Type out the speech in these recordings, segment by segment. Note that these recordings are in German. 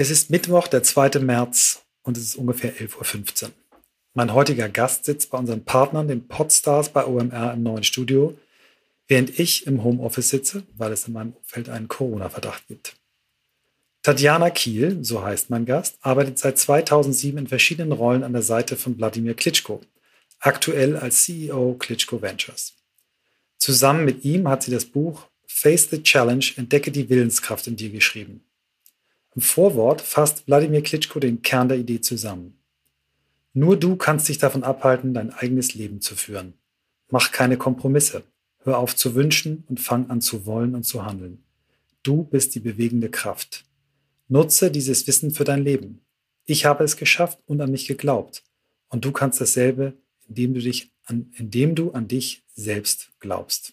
Es ist Mittwoch, der 2. März und es ist ungefähr 11.15 Uhr. Mein heutiger Gast sitzt bei unseren Partnern, den Podstars bei OMR im neuen Studio, während ich im Homeoffice sitze, weil es in meinem Umfeld einen Corona-Verdacht gibt. Tatjana Kiel, so heißt mein Gast, arbeitet seit 2007 in verschiedenen Rollen an der Seite von Wladimir Klitschko, aktuell als CEO Klitschko Ventures. Zusammen mit ihm hat sie das Buch Face the Challenge, entdecke die Willenskraft in dir geschrieben. Im Vorwort fasst Wladimir Klitschko den Kern der Idee zusammen. Nur du kannst dich davon abhalten, dein eigenes Leben zu führen. Mach keine Kompromisse. Hör auf zu wünschen und fang an zu wollen und zu handeln. Du bist die bewegende Kraft. Nutze dieses Wissen für dein Leben. Ich habe es geschafft und an mich geglaubt. Und du kannst dasselbe, indem du dich an, indem du an dich selbst glaubst.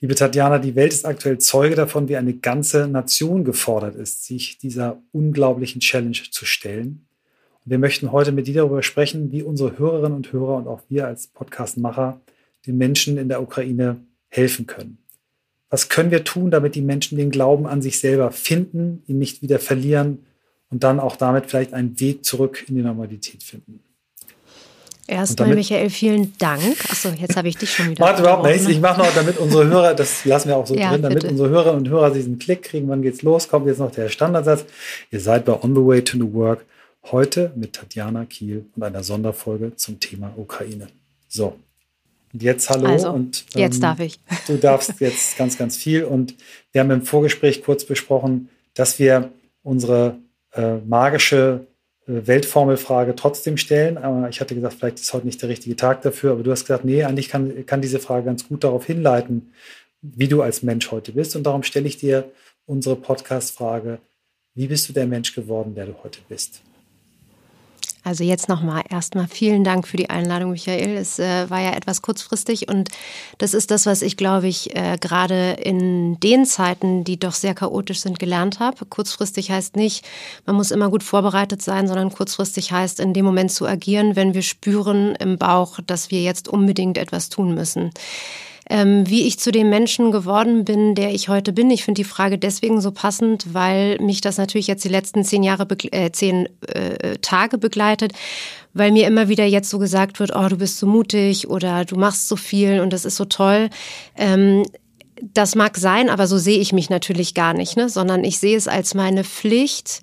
Liebe Tatjana, die Welt ist aktuell Zeuge davon, wie eine ganze Nation gefordert ist, sich dieser unglaublichen Challenge zu stellen. Und wir möchten heute mit dir darüber sprechen, wie unsere Hörerinnen und Hörer und auch wir als Podcastmacher den Menschen in der Ukraine helfen können. Was können wir tun, damit die Menschen den Glauben an sich selber finden, ihn nicht wieder verlieren und dann auch damit vielleicht einen Weg zurück in die Normalität finden? Erstmal, Michael, vielen Dank. Achso, jetzt habe ich dich schon wieder. Warte überhaupt nicht. Ich mache noch, damit unsere Hörer, das lassen wir auch so ja, drin, damit bitte. unsere Hörerinnen und Hörer diesen Klick kriegen. Wann geht's los? Kommt jetzt noch der Standardsatz. Ihr seid bei On the Way to New Work. Heute mit Tatjana Kiel und einer Sonderfolge zum Thema Ukraine. So. Und jetzt hallo. Also, und ähm, jetzt darf ich. Du darfst jetzt ganz, ganz viel. Und wir haben im Vorgespräch kurz besprochen, dass wir unsere äh, magische Weltformelfrage trotzdem stellen. Aber ich hatte gesagt, vielleicht ist heute nicht der richtige Tag dafür. Aber du hast gesagt, nee, eigentlich kann, kann diese Frage ganz gut darauf hinleiten, wie du als Mensch heute bist. Und darum stelle ich dir unsere Podcast-Frage, wie bist du der Mensch geworden, der du heute bist? Also jetzt nochmal erstmal vielen Dank für die Einladung, Michael. Es äh, war ja etwas kurzfristig und das ist das, was ich, glaube ich, äh, gerade in den Zeiten, die doch sehr chaotisch sind, gelernt habe. Kurzfristig heißt nicht, man muss immer gut vorbereitet sein, sondern kurzfristig heißt, in dem Moment zu agieren, wenn wir spüren im Bauch, dass wir jetzt unbedingt etwas tun müssen ähm, wie ich zu dem Menschen geworden bin, der ich heute bin. Ich finde die Frage deswegen so passend, weil mich das natürlich jetzt die letzten zehn Jahre, äh, zehn äh, Tage begleitet, weil mir immer wieder jetzt so gesagt wird, oh, du bist so mutig oder du machst so viel und das ist so toll. Ähm, das mag sein, aber so sehe ich mich natürlich gar nicht, ne? sondern ich sehe es als meine Pflicht,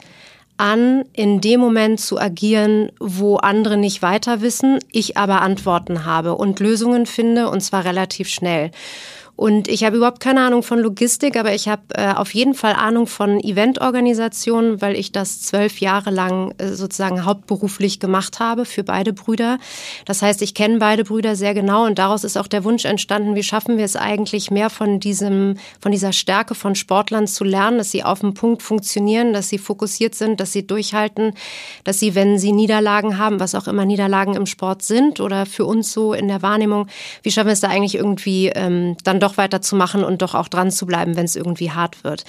an, in dem Moment zu agieren, wo andere nicht weiter wissen, ich aber Antworten habe und Lösungen finde, und zwar relativ schnell. Und ich habe überhaupt keine Ahnung von Logistik, aber ich habe äh, auf jeden Fall Ahnung von Eventorganisationen, weil ich das zwölf Jahre lang äh, sozusagen hauptberuflich gemacht habe für beide Brüder. Das heißt, ich kenne beide Brüder sehr genau und daraus ist auch der Wunsch entstanden, wie schaffen wir es eigentlich mehr von diesem, von dieser Stärke von Sportlern zu lernen, dass sie auf dem Punkt funktionieren, dass sie fokussiert sind, dass sie durchhalten, dass sie, wenn sie Niederlagen haben, was auch immer Niederlagen im Sport sind oder für uns so in der Wahrnehmung, wie schaffen wir es da eigentlich irgendwie ähm, dann doch weiterzumachen und doch auch dran zu bleiben, wenn es irgendwie hart wird.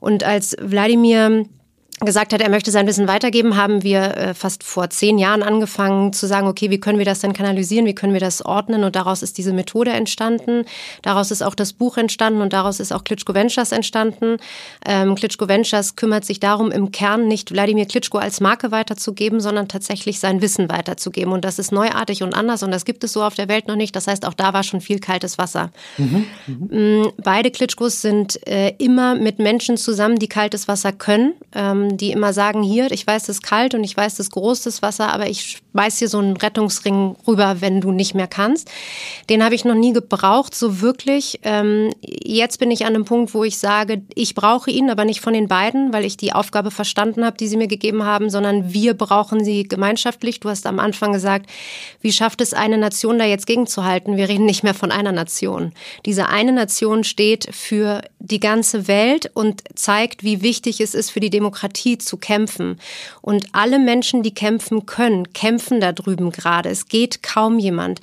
Und als Wladimir gesagt hat, er möchte sein Wissen weitergeben, haben wir äh, fast vor zehn Jahren angefangen zu sagen, okay, wie können wir das denn kanalisieren, wie können wir das ordnen und daraus ist diese Methode entstanden, daraus ist auch das Buch entstanden und daraus ist auch Klitschko Ventures entstanden. Ähm, Klitschko Ventures kümmert sich darum, im Kern nicht Wladimir Klitschko als Marke weiterzugeben, sondern tatsächlich sein Wissen weiterzugeben und das ist neuartig und anders und das gibt es so auf der Welt noch nicht, das heißt, auch da war schon viel kaltes Wasser. Mhm, mh. Mm, beide Klitschkos sind äh, immer mit Menschen zusammen, die kaltes Wasser können. Ähm, die immer sagen, hier, ich weiß, es ist kalt und ich weiß, es ist groß, das Wasser, aber ich schmeiß hier so einen Rettungsring rüber, wenn du nicht mehr kannst. Den habe ich noch nie gebraucht, so wirklich. Ähm, jetzt bin ich an einem Punkt, wo ich sage, ich brauche ihn, aber nicht von den beiden, weil ich die Aufgabe verstanden habe, die sie mir gegeben haben, sondern wir brauchen sie gemeinschaftlich. Du hast am Anfang gesagt, wie schafft es eine Nation da jetzt gegenzuhalten? Wir reden nicht mehr von einer Nation. Diese eine Nation steht für die ganze Welt und zeigt, wie wichtig es ist für die Demokratie Demokratie zu kämpfen. Und alle Menschen, die kämpfen können, kämpfen da drüben gerade. Es geht kaum jemand.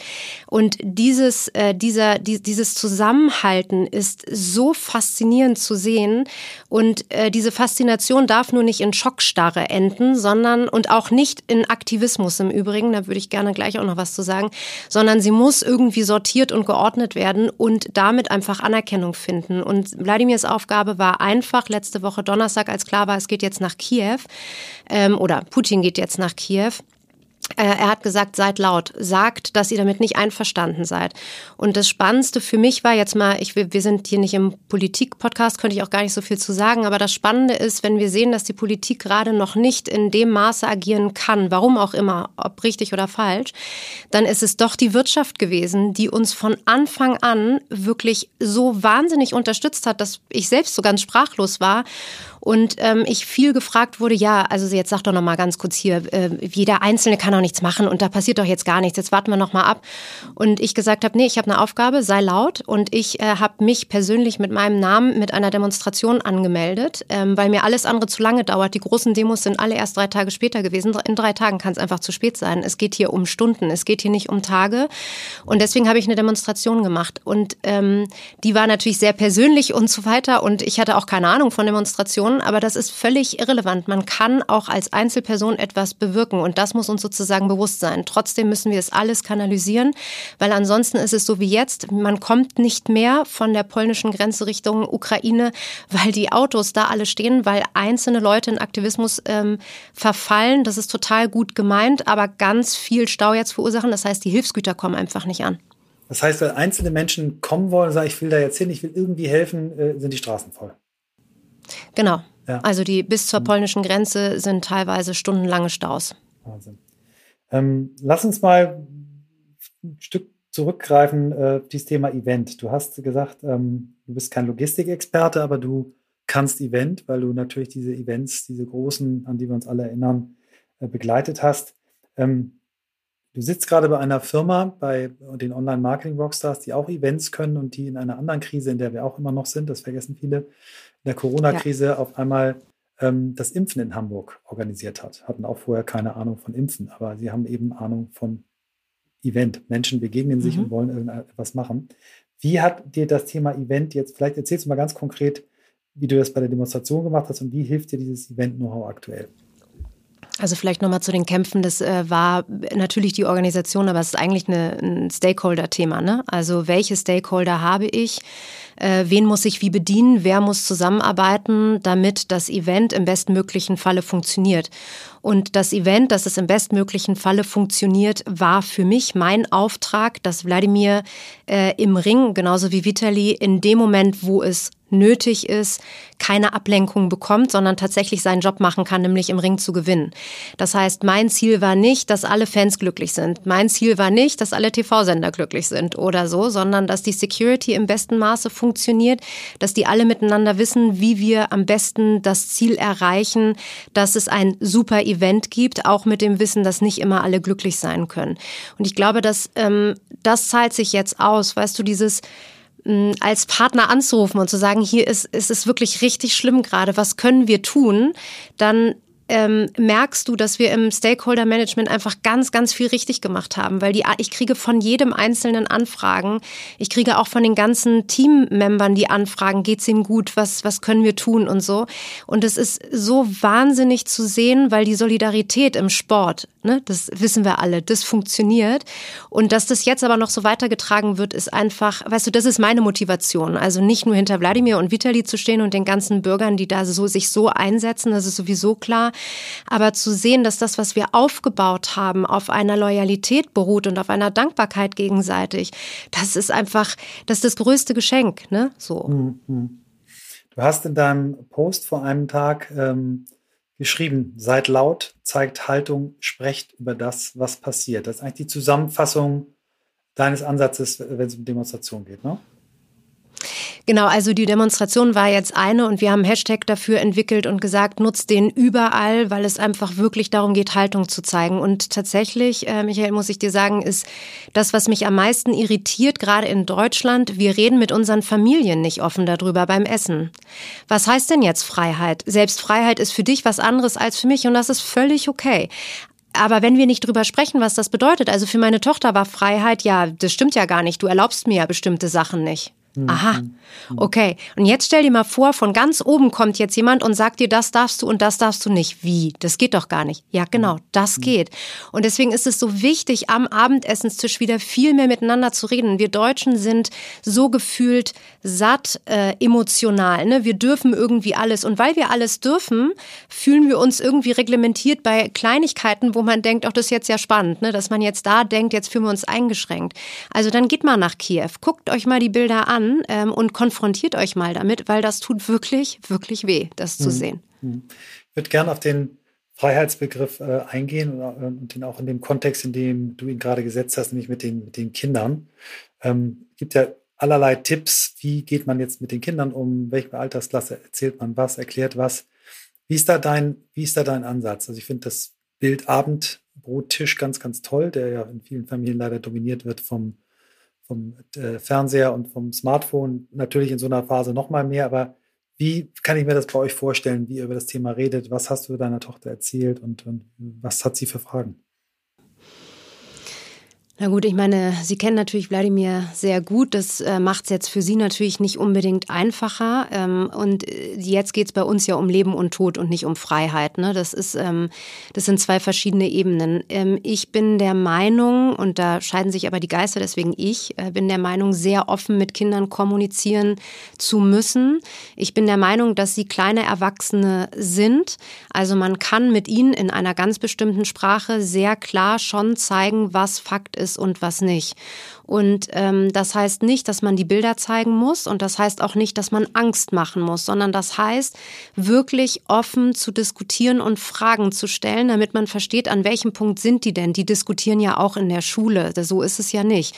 Und dieses, äh, dieser, die, dieses Zusammenhalten ist so faszinierend zu sehen. Und äh, diese Faszination darf nur nicht in Schockstarre enden, sondern und auch nicht in Aktivismus im Übrigen, da würde ich gerne gleich auch noch was zu sagen, sondern sie muss irgendwie sortiert und geordnet werden und damit einfach Anerkennung finden. Und Wladimirs Aufgabe war einfach letzte Woche Donnerstag, als klar war, es geht jetzt nach nach Kiew ähm, oder Putin geht jetzt nach Kiew. Äh, er hat gesagt, seid laut, sagt, dass ihr damit nicht einverstanden seid. Und das Spannendste für mich war jetzt mal, ich, wir sind hier nicht im Politik-Podcast, könnte ich auch gar nicht so viel zu sagen, aber das Spannende ist, wenn wir sehen, dass die Politik gerade noch nicht in dem Maße agieren kann, warum auch immer, ob richtig oder falsch, dann ist es doch die Wirtschaft gewesen, die uns von Anfang an wirklich so wahnsinnig unterstützt hat, dass ich selbst so ganz sprachlos war und ähm, ich viel gefragt wurde, ja, also jetzt sag doch noch mal ganz kurz hier, äh, jeder Einzelne kann doch nichts machen und da passiert doch jetzt gar nichts, jetzt warten wir noch mal ab. Und ich gesagt habe, nee, ich habe eine Aufgabe, sei laut und ich äh, habe mich persönlich mit meinem Namen mit einer Demonstration angemeldet, ähm, weil mir alles andere zu lange dauert. Die großen Demos sind alle erst drei Tage später gewesen. In drei Tagen kann es einfach zu spät sein. Es geht hier um Stunden, es geht hier nicht um Tage. Und deswegen habe ich eine Demonstration gemacht. Und ähm, die war natürlich sehr persönlich und so weiter. Und ich hatte auch keine Ahnung von Demonstrationen aber das ist völlig irrelevant. Man kann auch als Einzelperson etwas bewirken und das muss uns sozusagen bewusst sein. Trotzdem müssen wir es alles kanalisieren, weil ansonsten ist es so wie jetzt, man kommt nicht mehr von der polnischen Grenze Richtung Ukraine, weil die Autos da alle stehen, weil einzelne Leute in Aktivismus ähm, verfallen. Das ist total gut gemeint, aber ganz viel Stau jetzt verursachen. Das heißt, die Hilfsgüter kommen einfach nicht an. Das heißt, wenn einzelne Menschen kommen wollen und sagen, ich will da jetzt hin, ich will irgendwie helfen, äh, sind die Straßen voll. Genau. Ja. Also die bis zur polnischen Grenze sind teilweise stundenlange Staus. Wahnsinn. Ähm, lass uns mal ein Stück zurückgreifen, äh, dieses Thema Event. Du hast gesagt, ähm, du bist kein Logistikexperte, aber du kannst Event, weil du natürlich diese Events, diese großen, an die wir uns alle erinnern, äh, begleitet hast. Ähm, du sitzt gerade bei einer Firma, bei den Online-Marketing-Rockstars, die auch Events können und die in einer anderen Krise, in der wir auch immer noch sind, das vergessen viele, der Corona-Krise ja. auf einmal ähm, das Impfen in Hamburg organisiert hat. Hatten auch vorher keine Ahnung von Impfen, aber sie haben eben Ahnung von Event. Menschen begegnen sich mhm. und wollen irgendetwas machen. Wie hat dir das Thema Event jetzt, vielleicht erzählst du mal ganz konkret, wie du das bei der Demonstration gemacht hast und wie hilft dir dieses Event-Know-how aktuell? Also vielleicht nochmal zu den Kämpfen. Das äh, war natürlich die Organisation, aber es ist eigentlich eine, ein Stakeholder-Thema. Ne? Also welche Stakeholder habe ich? Äh, wen muss ich wie bedienen? Wer muss zusammenarbeiten, damit das Event im bestmöglichen Falle funktioniert? Und das Event, dass es im bestmöglichen Falle funktioniert, war für mich mein Auftrag, dass Wladimir äh, im Ring, genauso wie Vitali, in dem Moment, wo es nötig ist, keine Ablenkung bekommt, sondern tatsächlich seinen Job machen kann, nämlich im Ring zu gewinnen. Das heißt, mein Ziel war nicht, dass alle Fans glücklich sind. Mein Ziel war nicht, dass alle TV-Sender glücklich sind oder so, sondern dass die Security im besten Maße funktioniert, dass die alle miteinander wissen, wie wir am besten das Ziel erreichen, dass es ein super Event gibt, auch mit dem Wissen, dass nicht immer alle glücklich sein können. Und ich glaube, dass ähm, das zahlt sich jetzt aus. Weißt du, dieses als Partner anzurufen und zu sagen, hier ist, ist es wirklich richtig schlimm gerade, was können wir tun, dann ähm, merkst du, dass wir im Stakeholder Management einfach ganz, ganz viel richtig gemacht haben, weil die, ich kriege von jedem einzelnen Anfragen. Ich kriege auch von den ganzen Teammembern die Anfragen, geht's ihm gut, was, was können wir tun und so. Und es ist so wahnsinnig zu sehen, weil die Solidarität im Sport, ne, das wissen wir alle, das funktioniert. Und dass das jetzt aber noch so weitergetragen wird, ist einfach, weißt du, das ist meine Motivation. Also nicht nur hinter Wladimir und Vitali zu stehen und den ganzen Bürgern, die da so, sich so einsetzen, das ist sowieso klar, aber zu sehen, dass das, was wir aufgebaut haben, auf einer Loyalität beruht und auf einer Dankbarkeit gegenseitig, das ist einfach, das ist das größte Geschenk, ne? So. Mhm. Du hast in deinem Post vor einem Tag ähm, geschrieben, seid laut, zeigt Haltung, sprecht über das, was passiert. Das ist eigentlich die Zusammenfassung deines Ansatzes, wenn es um Demonstration geht, ne? Genau, also die Demonstration war jetzt eine und wir haben Hashtag dafür entwickelt und gesagt, nutzt den überall, weil es einfach wirklich darum geht, Haltung zu zeigen. Und tatsächlich, äh, Michael, muss ich dir sagen, ist das, was mich am meisten irritiert, gerade in Deutschland, wir reden mit unseren Familien nicht offen darüber beim Essen. Was heißt denn jetzt Freiheit? Selbst Freiheit ist für dich was anderes als für mich und das ist völlig okay. Aber wenn wir nicht drüber sprechen, was das bedeutet, also für meine Tochter war Freiheit, ja, das stimmt ja gar nicht, du erlaubst mir ja bestimmte Sachen nicht. Mhm. Aha, mhm. okay. Und jetzt stell dir mal vor, von ganz oben kommt jetzt jemand und sagt dir, das darfst du und das darfst du nicht. Wie? Das geht doch gar nicht. Ja, genau, mhm. das geht. Und deswegen ist es so wichtig, am Abendessenstisch wieder viel mehr miteinander zu reden. Wir Deutschen sind so gefühlt satt äh, emotional. Ne? Wir dürfen irgendwie alles. Und weil wir alles dürfen, fühlen wir uns irgendwie reglementiert bei Kleinigkeiten, wo man denkt, auch das ist jetzt ja spannend, ne? dass man jetzt da denkt, jetzt fühlen wir uns eingeschränkt. Also dann geht mal nach Kiew, guckt euch mal die Bilder an ähm, und konfrontiert euch mal damit, weil das tut wirklich, wirklich weh, das zu mhm. sehen. Mhm. Ich würde gerne auf den Freiheitsbegriff äh, eingehen und, äh, und den auch in dem Kontext, in dem du ihn gerade gesetzt hast, nämlich mit den, mit den Kindern. Ähm, gibt ja allerlei Tipps, wie geht man jetzt mit den Kindern um, welche Altersklasse erzählt man was, erklärt was. Wie ist da dein, wie ist da dein Ansatz? Also ich finde das Bild Abendbrottisch ganz, ganz toll, der ja in vielen Familien leider dominiert wird vom vom äh, Fernseher und vom Smartphone natürlich in so einer Phase noch mal mehr. Aber wie kann ich mir das bei euch vorstellen, wie ihr über das Thema redet? Was hast du deiner Tochter erzählt und, und was hat sie für Fragen? Na gut, ich meine, Sie kennen natürlich Wladimir sehr gut. Das äh, macht es jetzt für Sie natürlich nicht unbedingt einfacher. Ähm, und äh, jetzt geht es bei uns ja um Leben und Tod und nicht um Freiheit. Ne? Das, ist, ähm, das sind zwei verschiedene Ebenen. Ähm, ich bin der Meinung, und da scheiden sich aber die Geister, deswegen ich, äh, bin der Meinung, sehr offen mit Kindern kommunizieren zu müssen. Ich bin der Meinung, dass sie kleine Erwachsene sind. Also man kann mit ihnen in einer ganz bestimmten Sprache sehr klar schon zeigen, was Fakt ist ist und was nicht. Und ähm, das heißt nicht, dass man die Bilder zeigen muss und das heißt auch nicht, dass man Angst machen muss, sondern das heißt, wirklich offen zu diskutieren und Fragen zu stellen, damit man versteht, an welchem Punkt sind die denn? Die diskutieren ja auch in der Schule. So ist es ja nicht.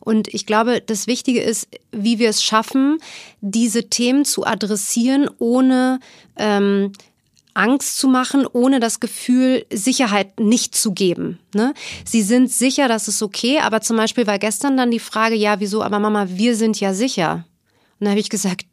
Und ich glaube, das Wichtige ist, wie wir es schaffen, diese Themen zu adressieren, ohne ähm, Angst zu machen, ohne das Gefühl, Sicherheit nicht zu geben. Ne? Sie sind sicher, das ist okay, aber zum Beispiel war gestern dann die Frage, ja, wieso, aber Mama, wir sind ja sicher. Und da habe ich gesagt,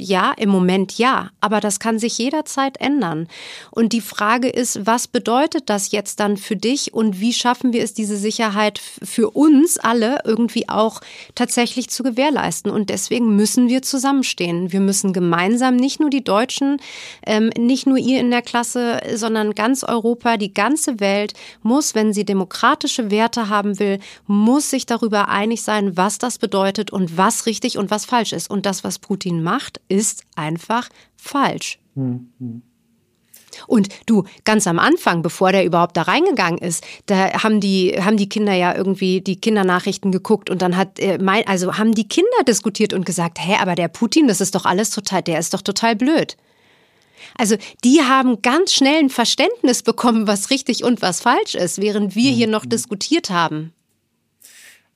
ja, im Moment ja, aber das kann sich jederzeit ändern. Und die Frage ist, was bedeutet das jetzt dann für dich und wie schaffen wir es, diese Sicherheit für uns alle irgendwie auch tatsächlich zu gewährleisten? Und deswegen müssen wir zusammenstehen. Wir müssen gemeinsam, nicht nur die Deutschen, ähm, nicht nur ihr in der Klasse, sondern ganz Europa, die ganze Welt muss, wenn sie demokratische Werte haben will, muss sich darüber einig sein, was das bedeutet und was richtig und was falsch ist. Und das, was Putin macht, ist einfach falsch. Mhm. Und du, ganz am Anfang, bevor der überhaupt da reingegangen ist, da haben die, haben die Kinder ja irgendwie die Kindernachrichten geguckt und dann hat, äh, mein, also haben die Kinder diskutiert und gesagt, hä, aber der Putin, das ist doch alles total, der ist doch total blöd. Also die haben ganz schnell ein Verständnis bekommen, was richtig und was falsch ist, während wir hier noch diskutiert haben.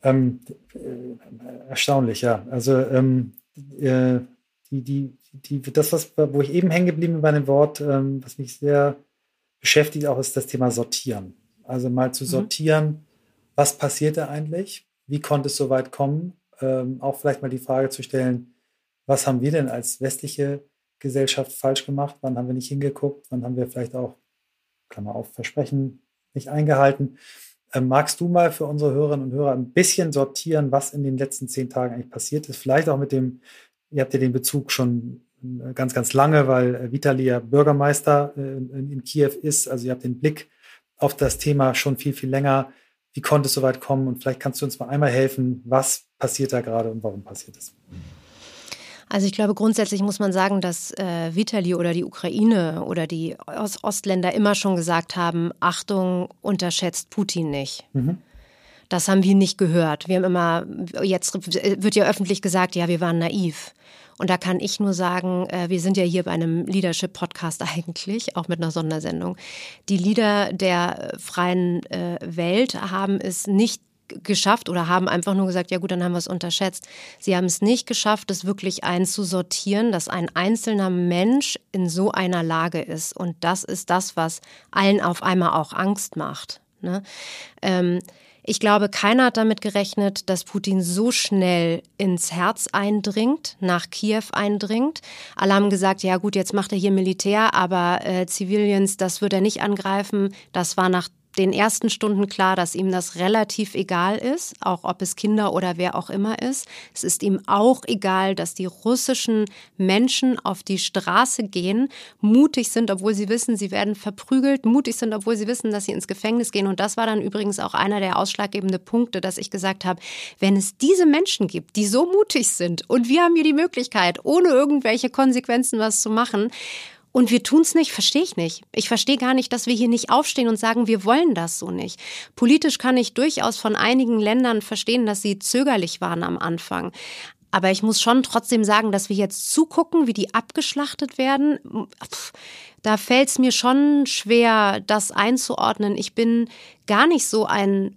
Ähm, äh, erstaunlich, ja. Also ähm, äh, die, die, die, das, was, wo ich eben hängen geblieben bin bei dem Wort, ähm, was mich sehr beschäftigt, auch ist das Thema Sortieren. Also mal zu mhm. sortieren, mhm. was passiert da eigentlich? Wie konnte es so weit kommen? Ähm, auch vielleicht mal die Frage zu stellen, was haben wir denn als westliche Gesellschaft falsch gemacht? Wann haben wir nicht hingeguckt? Wann haben wir vielleicht auch, Klammer auf, Versprechen nicht eingehalten? Ähm, magst du mal für unsere Hörerinnen und Hörer ein bisschen sortieren, was in den letzten zehn Tagen eigentlich passiert ist? Vielleicht auch mit dem Ihr habt ja den Bezug schon äh, ganz, ganz lange, weil äh, Vitali ja Bürgermeister äh, in Kiew ist. Also ihr habt den Blick auf das Thema schon viel, viel länger. Wie konnte es so weit kommen? Und vielleicht kannst du uns mal einmal helfen, was passiert da gerade und warum passiert es? Also ich glaube, grundsätzlich muss man sagen, dass äh, Vitali oder die Ukraine oder die Ostländer immer schon gesagt haben, Achtung, unterschätzt Putin nicht. Mhm. Das haben wir nicht gehört. Wir haben immer, jetzt wird ja öffentlich gesagt, ja, wir waren naiv. Und da kann ich nur sagen, äh, wir sind ja hier bei einem Leadership-Podcast eigentlich, auch mit einer Sondersendung. Die Leader der freien äh, Welt haben es nicht geschafft oder haben einfach nur gesagt, ja gut, dann haben wir es unterschätzt. Sie haben es nicht geschafft, es wirklich einzusortieren, dass ein einzelner Mensch in so einer Lage ist. Und das ist das, was allen auf einmal auch Angst macht. Ne? Ähm, ich glaube, keiner hat damit gerechnet, dass Putin so schnell ins Herz eindringt, nach Kiew eindringt. Alle haben gesagt, ja gut, jetzt macht er hier Militär, aber äh, Civilians, das wird er nicht angreifen. Das war nach den ersten Stunden klar, dass ihm das relativ egal ist, auch ob es Kinder oder wer auch immer ist. Es ist ihm auch egal, dass die russischen Menschen auf die Straße gehen, mutig sind, obwohl sie wissen, sie werden verprügelt, mutig sind, obwohl sie wissen, dass sie ins Gefängnis gehen. Und das war dann übrigens auch einer der ausschlaggebenden Punkte, dass ich gesagt habe, wenn es diese Menschen gibt, die so mutig sind und wir haben hier die Möglichkeit, ohne irgendwelche Konsequenzen was zu machen, und wir tun es nicht, verstehe ich nicht. Ich verstehe gar nicht, dass wir hier nicht aufstehen und sagen, wir wollen das so nicht. Politisch kann ich durchaus von einigen Ländern verstehen, dass sie zögerlich waren am Anfang. Aber ich muss schon trotzdem sagen, dass wir jetzt zugucken, wie die abgeschlachtet werden. Da fällt es mir schon schwer, das einzuordnen. Ich bin gar nicht so ein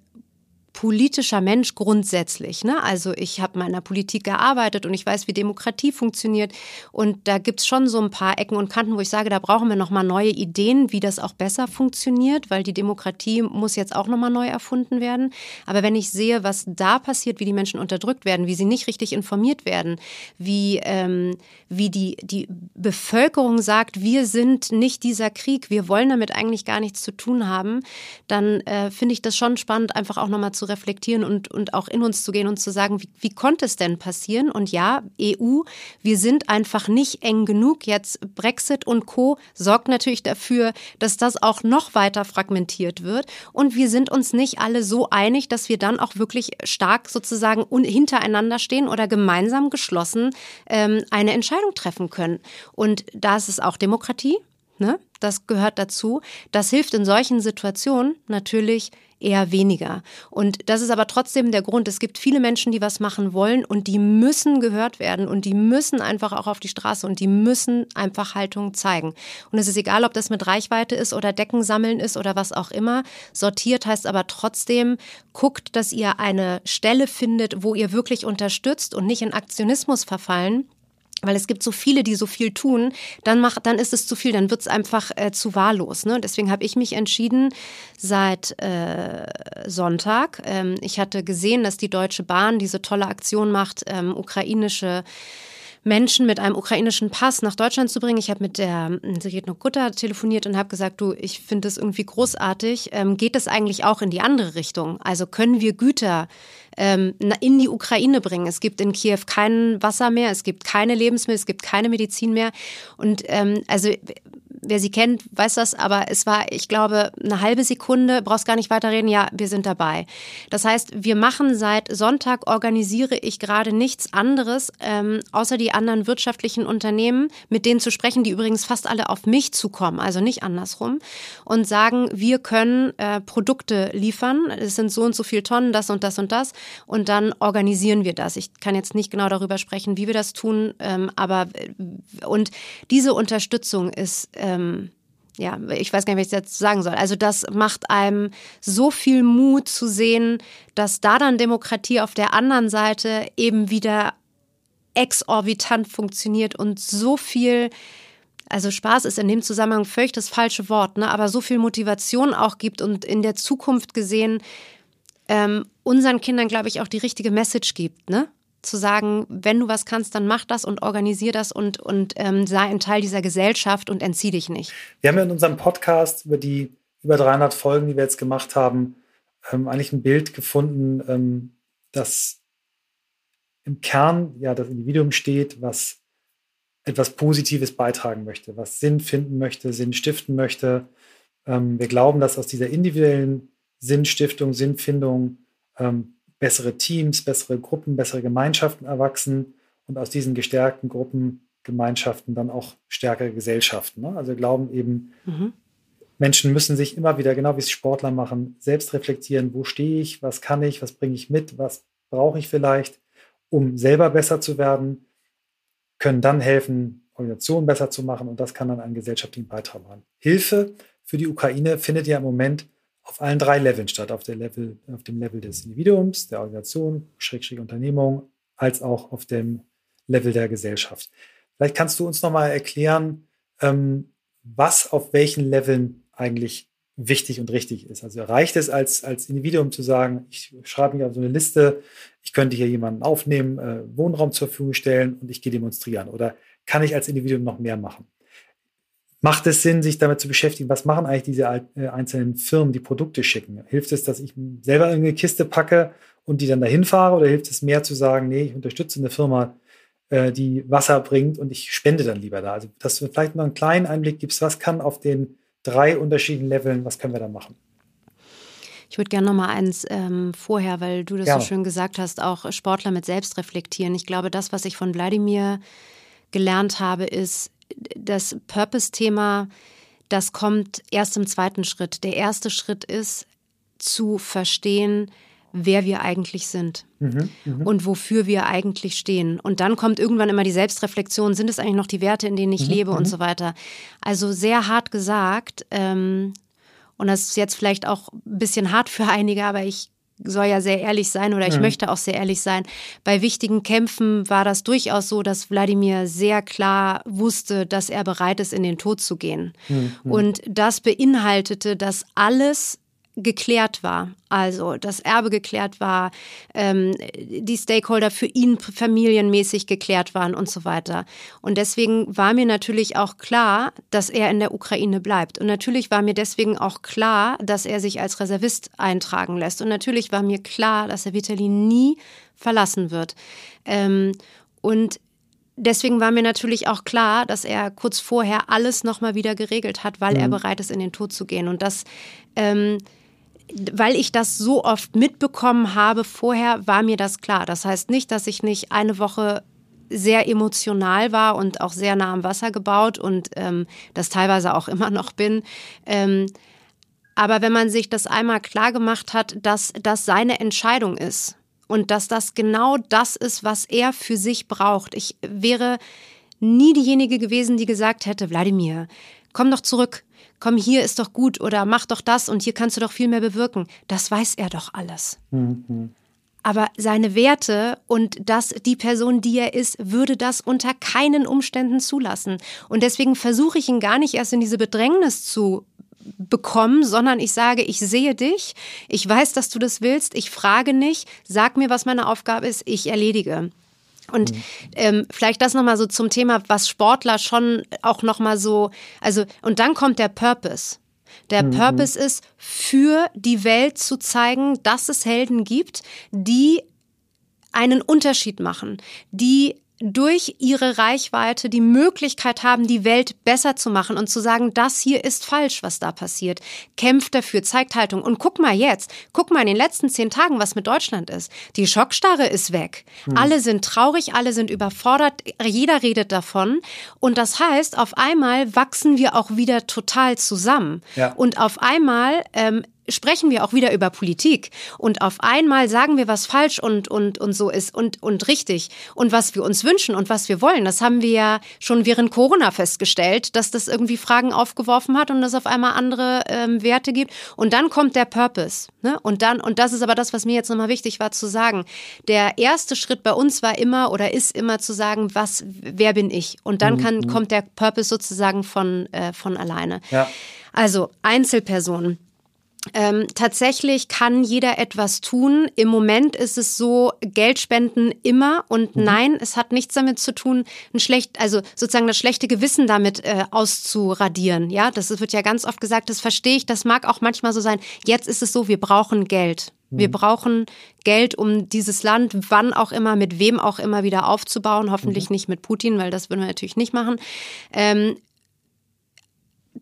politischer Mensch grundsätzlich. Ne? Also ich habe mal in der Politik gearbeitet und ich weiß, wie Demokratie funktioniert. Und da gibt's schon so ein paar Ecken und Kanten, wo ich sage, da brauchen wir nochmal neue Ideen, wie das auch besser funktioniert, weil die Demokratie muss jetzt auch nochmal neu erfunden werden. Aber wenn ich sehe, was da passiert, wie die Menschen unterdrückt werden, wie sie nicht richtig informiert werden, wie, ähm, wie die, die Bevölkerung sagt, wir sind nicht dieser Krieg, wir wollen damit eigentlich gar nichts zu tun haben, dann äh, finde ich das schon spannend, einfach auch nochmal zu reflektieren und, und auch in uns zu gehen und zu sagen, wie, wie konnte es denn passieren? Und ja, EU, wir sind einfach nicht eng genug. Jetzt Brexit und Co. sorgt natürlich dafür, dass das auch noch weiter fragmentiert wird. Und wir sind uns nicht alle so einig, dass wir dann auch wirklich stark sozusagen hintereinander stehen oder gemeinsam geschlossen ähm, eine Entscheidung treffen können. Und da ist es auch Demokratie. Ne? Das gehört dazu. Das hilft in solchen Situationen natürlich eher weniger. Und das ist aber trotzdem der Grund. Es gibt viele Menschen, die was machen wollen und die müssen gehört werden und die müssen einfach auch auf die Straße und die müssen einfach Haltung zeigen. Und es ist egal, ob das mit Reichweite ist oder Decken sammeln ist oder was auch immer. Sortiert heißt aber trotzdem, guckt, dass ihr eine Stelle findet, wo ihr wirklich unterstützt und nicht in Aktionismus verfallen weil es gibt so viele, die so viel tun, dann macht, dann ist es zu viel, dann wird es einfach äh, zu wahllos. Ne? Deswegen habe ich mich entschieden seit äh, Sonntag. Ähm, ich hatte gesehen, dass die Deutsche Bahn diese tolle Aktion macht, ähm, ukrainische Menschen mit einem ukrainischen Pass nach Deutschland zu bringen. Ich habe mit der Sigrid Gutta telefoniert und habe gesagt, du, ich finde das irgendwie großartig. Ähm, geht das eigentlich auch in die andere Richtung? Also können wir Güter ähm, in die Ukraine bringen? Es gibt in Kiew kein Wasser mehr, es gibt keine Lebensmittel, es gibt keine Medizin mehr. Und ähm, also wer sie kennt, weiß das, aber es war, ich glaube, eine halbe Sekunde, brauchst gar nicht weiterreden, ja, wir sind dabei. Das heißt, wir machen seit Sonntag, organisiere ich gerade nichts anderes, ähm, außer die anderen wirtschaftlichen Unternehmen, mit denen zu sprechen, die übrigens fast alle auf mich zukommen, also nicht andersrum, und sagen, wir können äh, Produkte liefern, es sind so und so viele Tonnen, das und das und das, und dann organisieren wir das. Ich kann jetzt nicht genau darüber sprechen, wie wir das tun, ähm, aber äh, und diese Unterstützung ist äh, ähm, ja, ich weiß gar nicht, was ich jetzt sagen soll. Also das macht einem so viel Mut zu sehen, dass da dann Demokratie auf der anderen Seite eben wieder exorbitant funktioniert und so viel, also Spaß ist in dem Zusammenhang völlig das falsche Wort, ne? aber so viel Motivation auch gibt und in der Zukunft gesehen ähm, unseren Kindern, glaube ich, auch die richtige Message gibt. Ne? Zu sagen, wenn du was kannst, dann mach das und organisier das und, und ähm, sei ein Teil dieser Gesellschaft und entzieh dich nicht. Wir haben ja in unserem Podcast über die über 300 Folgen, die wir jetzt gemacht haben, ähm, eigentlich ein Bild gefunden, ähm, das im Kern ja das Individuum steht, was etwas Positives beitragen möchte, was Sinn finden möchte, Sinn stiften möchte. Ähm, wir glauben, dass aus dieser individuellen Sinnstiftung, Sinnfindung ähm, bessere Teams, bessere Gruppen, bessere Gemeinschaften erwachsen und aus diesen gestärkten Gruppen, Gemeinschaften dann auch stärkere Gesellschaften. Ne? Also wir glauben eben, mhm. Menschen müssen sich immer wieder, genau wie es Sportler machen, selbst reflektieren, wo stehe ich, was kann ich, was bringe ich mit, was brauche ich vielleicht, um selber besser zu werden, können dann helfen, Organisationen besser zu machen und das kann dann einen gesellschaftlichen Beitrag machen. Hilfe für die Ukraine findet ja im Moment auf allen drei Leveln statt, auf, der Level, auf dem Level des Individuums, der Organisation, Schrägstrich Unternehmung, als auch auf dem Level der Gesellschaft. Vielleicht kannst du uns nochmal erklären, ähm, was auf welchen Leveln eigentlich wichtig und richtig ist. Also reicht es als, als Individuum zu sagen, ich schreibe mich auf so eine Liste, ich könnte hier jemanden aufnehmen, äh, Wohnraum zur Verfügung stellen und ich gehe demonstrieren? Oder kann ich als Individuum noch mehr machen? Macht es Sinn, sich damit zu beschäftigen, was machen eigentlich diese äh, einzelnen Firmen, die Produkte schicken? Hilft es, dass ich selber irgendeine Kiste packe und die dann dahin fahre oder hilft es mehr zu sagen, nee, ich unterstütze eine Firma, äh, die Wasser bringt und ich spende dann lieber da? Also, dass du vielleicht mal einen kleinen Einblick gibst, was kann auf den drei unterschiedlichen Leveln, was können wir da machen? Ich würde gerne noch mal eins ähm, vorher, weil du das ja. so schön gesagt hast, auch Sportler mit selbst reflektieren. Ich glaube, das, was ich von Wladimir gelernt habe, ist das Purpose-Thema, das kommt erst im zweiten Schritt. Der erste Schritt ist zu verstehen, wer wir eigentlich sind mhm, mh. und wofür wir eigentlich stehen. Und dann kommt irgendwann immer die Selbstreflexion, sind es eigentlich noch die Werte, in denen ich mhm, lebe und mhm. so weiter. Also sehr hart gesagt, ähm, und das ist jetzt vielleicht auch ein bisschen hart für einige, aber ich soll ja sehr ehrlich sein oder ich mhm. möchte auch sehr ehrlich sein. Bei wichtigen Kämpfen war das durchaus so, dass Wladimir sehr klar wusste, dass er bereit ist, in den Tod zu gehen. Mhm. Und das beinhaltete, dass alles geklärt war. Also das Erbe geklärt war, ähm, die Stakeholder für ihn familienmäßig geklärt waren und so weiter. Und deswegen war mir natürlich auch klar, dass er in der Ukraine bleibt. Und natürlich war mir deswegen auch klar, dass er sich als Reservist eintragen lässt. Und natürlich war mir klar, dass er Vitali nie verlassen wird. Ähm, und Deswegen war mir natürlich auch klar, dass er kurz vorher alles nochmal wieder geregelt hat, weil mhm. er bereit ist, in den Tod zu gehen. Und das ähm, weil ich das so oft mitbekommen habe vorher, war mir das klar. Das heißt nicht, dass ich nicht eine Woche sehr emotional war und auch sehr nah am Wasser gebaut und ähm, das teilweise auch immer noch bin. Ähm, aber wenn man sich das einmal klar gemacht hat, dass das seine Entscheidung ist und dass das genau das ist, was er für sich braucht. Ich wäre nie diejenige gewesen, die gesagt hätte, Wladimir, komm doch zurück komm, hier ist doch gut oder mach doch das und hier kannst du doch viel mehr bewirken. Das weiß er doch alles. Mhm. Aber seine Werte und das, die Person, die er ist, würde das unter keinen Umständen zulassen. Und deswegen versuche ich ihn gar nicht erst in diese Bedrängnis zu bekommen, sondern ich sage, ich sehe dich, ich weiß, dass du das willst, ich frage nicht, sag mir, was meine Aufgabe ist, ich erledige. Und mhm. ähm, vielleicht das nochmal so zum Thema, was Sportler schon auch nochmal so, also, und dann kommt der Purpose. Der mhm. Purpose ist, für die Welt zu zeigen, dass es Helden gibt, die einen Unterschied machen, die durch ihre Reichweite die Möglichkeit haben, die Welt besser zu machen und zu sagen, das hier ist falsch, was da passiert. Kämpft dafür, zeigt Haltung. Und guck mal jetzt, guck mal in den letzten zehn Tagen, was mit Deutschland ist. Die Schockstarre ist weg. Hm. Alle sind traurig, alle sind überfordert, jeder redet davon. Und das heißt, auf einmal wachsen wir auch wieder total zusammen. Ja. Und auf einmal ähm, sprechen wir auch wieder über Politik und auf einmal sagen wir, was falsch und, und, und so ist und, und richtig und was wir uns wünschen und was wir wollen. Das haben wir ja schon während Corona festgestellt, dass das irgendwie Fragen aufgeworfen hat und es auf einmal andere ähm, Werte gibt. Und dann kommt der Purpose. Ne? Und dann, und das ist aber das, was mir jetzt nochmal wichtig war zu sagen. Der erste Schritt bei uns war immer oder ist immer zu sagen, was, wer bin ich? Und dann kann, mhm. kommt der Purpose sozusagen von, äh, von alleine. Ja. Also Einzelpersonen ähm, tatsächlich kann jeder etwas tun. Im Moment ist es so, Geld spenden immer und mhm. nein, es hat nichts damit zu tun, ein schlecht, also sozusagen das schlechte Gewissen damit äh, auszuradieren. Ja, das wird ja ganz oft gesagt, das verstehe ich, das mag auch manchmal so sein. Jetzt ist es so, wir brauchen Geld. Wir mhm. brauchen Geld, um dieses Land, wann auch immer, mit wem auch immer wieder aufzubauen. Hoffentlich mhm. nicht mit Putin, weil das würden wir natürlich nicht machen. Ähm,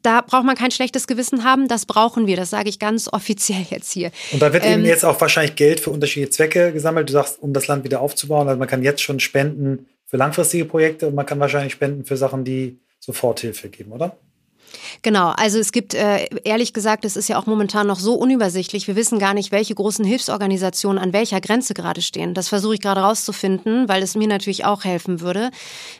da braucht man kein schlechtes Gewissen haben, das brauchen wir, das sage ich ganz offiziell jetzt hier. Und da wird ähm, eben jetzt auch wahrscheinlich Geld für unterschiedliche Zwecke gesammelt. Du sagst, um das Land wieder aufzubauen, also man kann jetzt schon spenden für langfristige Projekte und man kann wahrscheinlich spenden für Sachen, die Soforthilfe geben, oder? Genau, also es gibt, äh, ehrlich gesagt, es ist ja auch momentan noch so unübersichtlich. Wir wissen gar nicht, welche großen Hilfsorganisationen an welcher Grenze gerade stehen. Das versuche ich gerade rauszufinden, weil es mir natürlich auch helfen würde.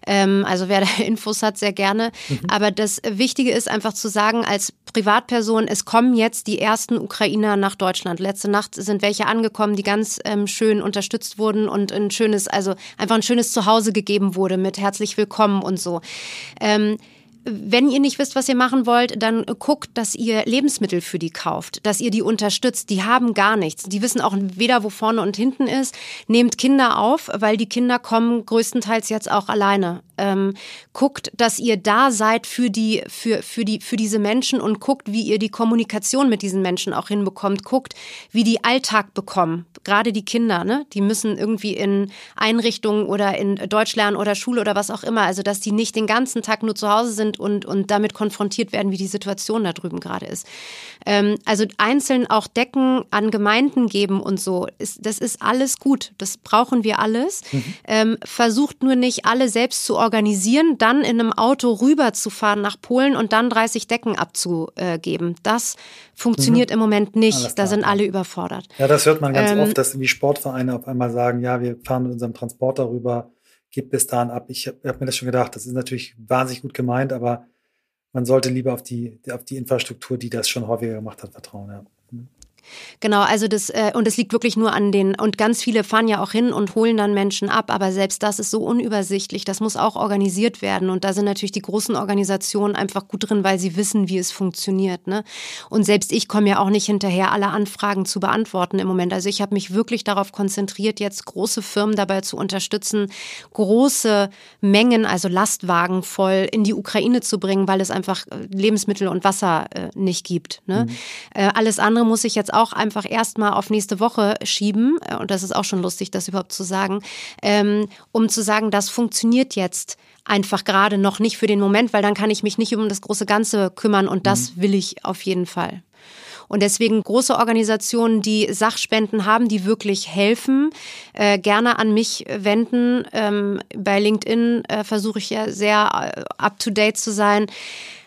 Ähm, also wer da Infos hat, sehr gerne. Mhm. Aber das Wichtige ist einfach zu sagen, als Privatperson, es kommen jetzt die ersten Ukrainer nach Deutschland. Letzte Nacht sind welche angekommen, die ganz ähm, schön unterstützt wurden und ein schönes, also einfach ein schönes Zuhause gegeben wurde mit herzlich willkommen und so. Ähm, wenn ihr nicht wisst, was ihr machen wollt, dann guckt, dass ihr Lebensmittel für die kauft, dass ihr die unterstützt. Die haben gar nichts. Die wissen auch weder, wo vorne und hinten ist. Nehmt Kinder auf, weil die Kinder kommen größtenteils jetzt auch alleine. Ähm, guckt, dass ihr da seid für die, für, für die, für diese Menschen und guckt, wie ihr die Kommunikation mit diesen Menschen auch hinbekommt. Guckt, wie die Alltag bekommen. Gerade die Kinder, ne? Die müssen irgendwie in Einrichtungen oder in Deutsch lernen oder Schule oder was auch immer. Also, dass die nicht den ganzen Tag nur zu Hause sind und, und damit konfrontiert werden, wie die Situation da drüben gerade ist. Ähm, also einzeln auch Decken an Gemeinden geben und so, ist, das ist alles gut. Das brauchen wir alles. Mhm. Ähm, versucht nur nicht alle selbst zu organisieren, dann in einem Auto rüberzufahren nach Polen und dann 30 Decken abzugeben. Das funktioniert mhm. im Moment nicht. Da sind alle überfordert. Ja, das hört man ganz ähm, oft, dass wie Sportvereine auf einmal sagen, ja, wir fahren mit unserem Transporter rüber, gibt bis dahin ab. Ich habe hab mir das schon gedacht, das ist natürlich wahnsinnig gut gemeint, aber man sollte lieber auf die, auf die Infrastruktur, die das schon häufiger gemacht hat, vertrauen. Ja. Genau, also das, äh, und es liegt wirklich nur an den, und ganz viele fahren ja auch hin und holen dann Menschen ab, aber selbst das ist so unübersichtlich, das muss auch organisiert werden. Und da sind natürlich die großen Organisationen einfach gut drin, weil sie wissen, wie es funktioniert. Ne? Und selbst ich komme ja auch nicht hinterher, alle Anfragen zu beantworten im Moment. Also ich habe mich wirklich darauf konzentriert, jetzt große Firmen dabei zu unterstützen, große Mengen, also Lastwagen voll in die Ukraine zu bringen, weil es einfach äh, Lebensmittel und Wasser äh, nicht gibt. Ne? Mhm. Äh, alles andere muss ich jetzt auch einfach erstmal auf nächste Woche schieben, äh, und das ist auch schon lustig, das überhaupt zu sagen, ähm, um zu sagen, das funktioniert jetzt einfach gerade noch nicht für den Moment, weil dann kann ich mich nicht um das große Ganze kümmern und das mhm. will ich auf jeden Fall. Und deswegen große Organisationen, die Sachspenden haben, die wirklich helfen, äh, gerne an mich wenden. Ähm, bei LinkedIn äh, versuche ich ja sehr äh, up-to-date zu sein.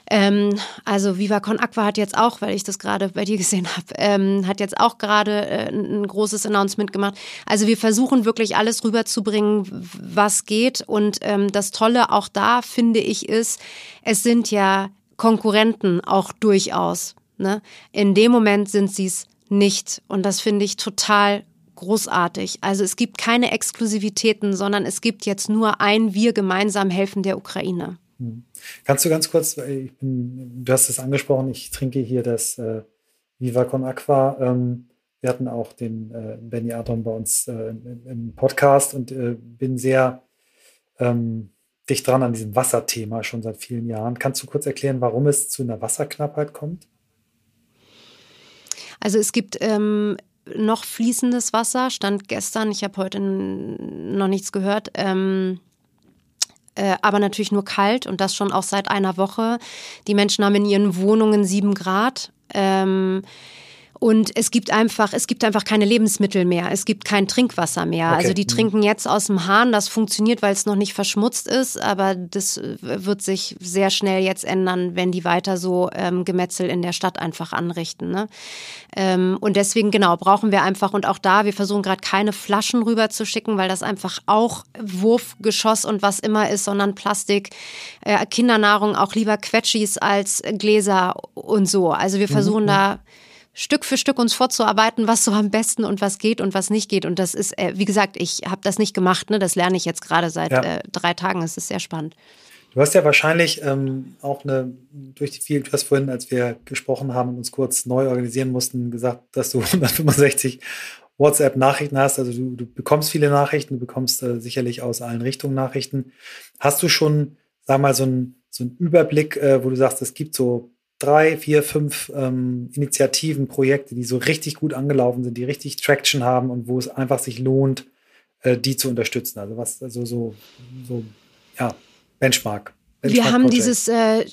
Ähm, also Viva Con Aqua hat jetzt auch, weil ich das gerade bei dir gesehen habe, ähm, hat jetzt auch gerade äh, ein großes Announcement gemacht. Also wir versuchen wirklich alles rüberzubringen, was geht. Und ähm, das Tolle auch da, finde ich, ist, es sind ja Konkurrenten auch durchaus. Ne? In dem Moment sind sie es nicht. Und das finde ich total großartig. Also es gibt keine Exklusivitäten, sondern es gibt jetzt nur ein Wir gemeinsam helfen der Ukraine. Hm. Kannst du ganz kurz, bin, du hast es angesprochen, ich trinke hier das äh, Viva Con Aqua. Ähm, wir hatten auch den äh, Benny Adam bei uns äh, im, im, Podcast und äh, bin sehr ähm, dicht dran an diesem Wasserthema schon seit vielen Jahren. Kannst du kurz erklären, warum es zu einer Wasserknappheit kommt? Also es gibt ähm, noch fließendes Wasser, stand gestern, ich habe heute noch nichts gehört. Ähm, äh, aber natürlich nur kalt und das schon auch seit einer Woche. Die Menschen haben in ihren Wohnungen sieben Grad. Ähm, und es gibt einfach, es gibt einfach keine Lebensmittel mehr. Es gibt kein Trinkwasser mehr. Okay. Also die mhm. trinken jetzt aus dem Hahn. Das funktioniert, weil es noch nicht verschmutzt ist. Aber das äh, wird sich sehr schnell jetzt ändern, wenn die weiter so ähm, Gemetzel in der Stadt einfach anrichten. Ne? Ähm, und deswegen, genau, brauchen wir einfach und auch da, wir versuchen gerade keine Flaschen rüber zu schicken, weil das einfach auch Wurfgeschoss und was immer ist, sondern Plastik, äh, Kindernahrung, auch lieber Quetschis als Gläser und so. Also wir mhm, versuchen mhm. da Stück für Stück uns vorzuarbeiten, was so am besten und was geht und was nicht geht. Und das ist, äh, wie gesagt, ich habe das nicht gemacht. Ne? Das lerne ich jetzt gerade seit ja. äh, drei Tagen. Es ist sehr spannend. Du hast ja wahrscheinlich ähm, auch eine, durch die vielen, du hast vorhin, als wir gesprochen haben und uns kurz neu organisieren mussten, gesagt, dass du 165 WhatsApp-Nachrichten hast. Also du, du, bekommst viele Nachrichten, du bekommst äh, sicherlich aus allen Richtungen Nachrichten. Hast du schon, sag mal, so einen so einen Überblick, äh, wo du sagst, es gibt so drei, vier, fünf ähm, Initiativen, Projekte, die so richtig gut angelaufen sind, die richtig Traction haben und wo es einfach sich lohnt, äh, die zu unterstützen. Also was, also so, so, ja, Benchmark. Benchmark Wir haben dieses äh,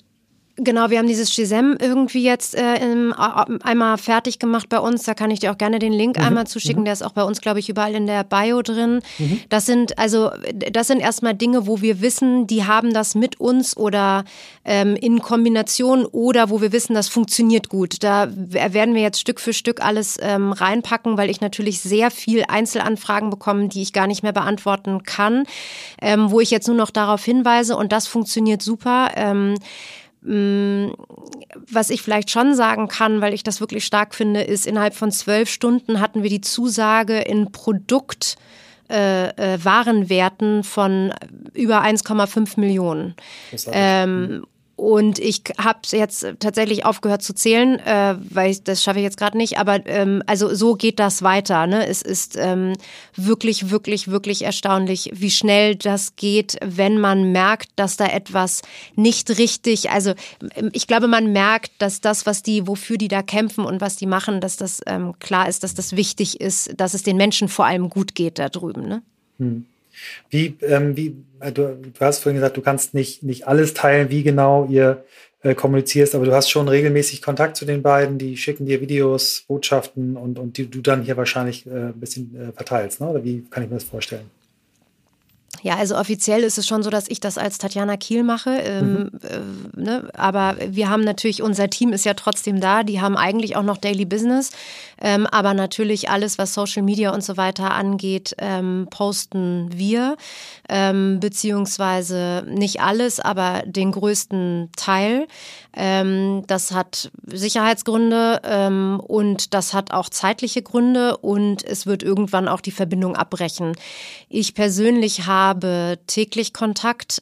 Genau, wir haben dieses Gisem irgendwie jetzt äh, im, einmal fertig gemacht bei uns. Da kann ich dir auch gerne den Link mhm. einmal zuschicken. Mhm. Der ist auch bei uns, glaube ich, überall in der Bio drin. Mhm. Das sind also, das sind erstmal Dinge, wo wir wissen, die haben das mit uns oder ähm, in Kombination oder wo wir wissen, das funktioniert gut. Da werden wir jetzt Stück für Stück alles ähm, reinpacken, weil ich natürlich sehr viel Einzelanfragen bekomme, die ich gar nicht mehr beantworten kann, ähm, wo ich jetzt nur noch darauf hinweise und das funktioniert super. Ähm, was ich vielleicht schon sagen kann, weil ich das wirklich stark finde, ist, innerhalb von zwölf Stunden hatten wir die Zusage in Produkt. Äh, äh, Warenwerten von über 1,5 Millionen. Ähm, und ich habe jetzt tatsächlich aufgehört zu zählen, äh, weil ich, das schaffe ich jetzt gerade nicht. Aber ähm, also so geht das weiter. Ne? Es ist ähm, wirklich, wirklich, wirklich erstaunlich, wie schnell das geht, wenn man merkt, dass da etwas nicht richtig. Also ähm, ich glaube, man merkt, dass das, was die, wofür die da kämpfen und was die machen, dass das ähm, klar ist, dass das wichtig ist, dass es den Menschen vor allem gut geht da drüben. Ne? Hm. Wie, ähm, wie äh, du, du, hast vorhin gesagt, du kannst nicht, nicht alles teilen, wie genau ihr äh, kommunizierst, aber du hast schon regelmäßig Kontakt zu den beiden, die schicken dir Videos, Botschaften und, und die du dann hier wahrscheinlich äh, ein bisschen äh, verteilst, ne? oder wie kann ich mir das vorstellen? Ja, also offiziell ist es schon so, dass ich das als Tatjana Kiel mache. Ähm, mhm. äh, ne? Aber wir haben natürlich, unser Team ist ja trotzdem da. Die haben eigentlich auch noch Daily Business. Ähm, aber natürlich alles, was Social Media und so weiter angeht, ähm, posten wir. Ähm, beziehungsweise nicht alles, aber den größten Teil. Ähm, das hat Sicherheitsgründe ähm, und das hat auch zeitliche Gründe und es wird irgendwann auch die Verbindung abbrechen. Ich persönlich habe täglich Kontakt.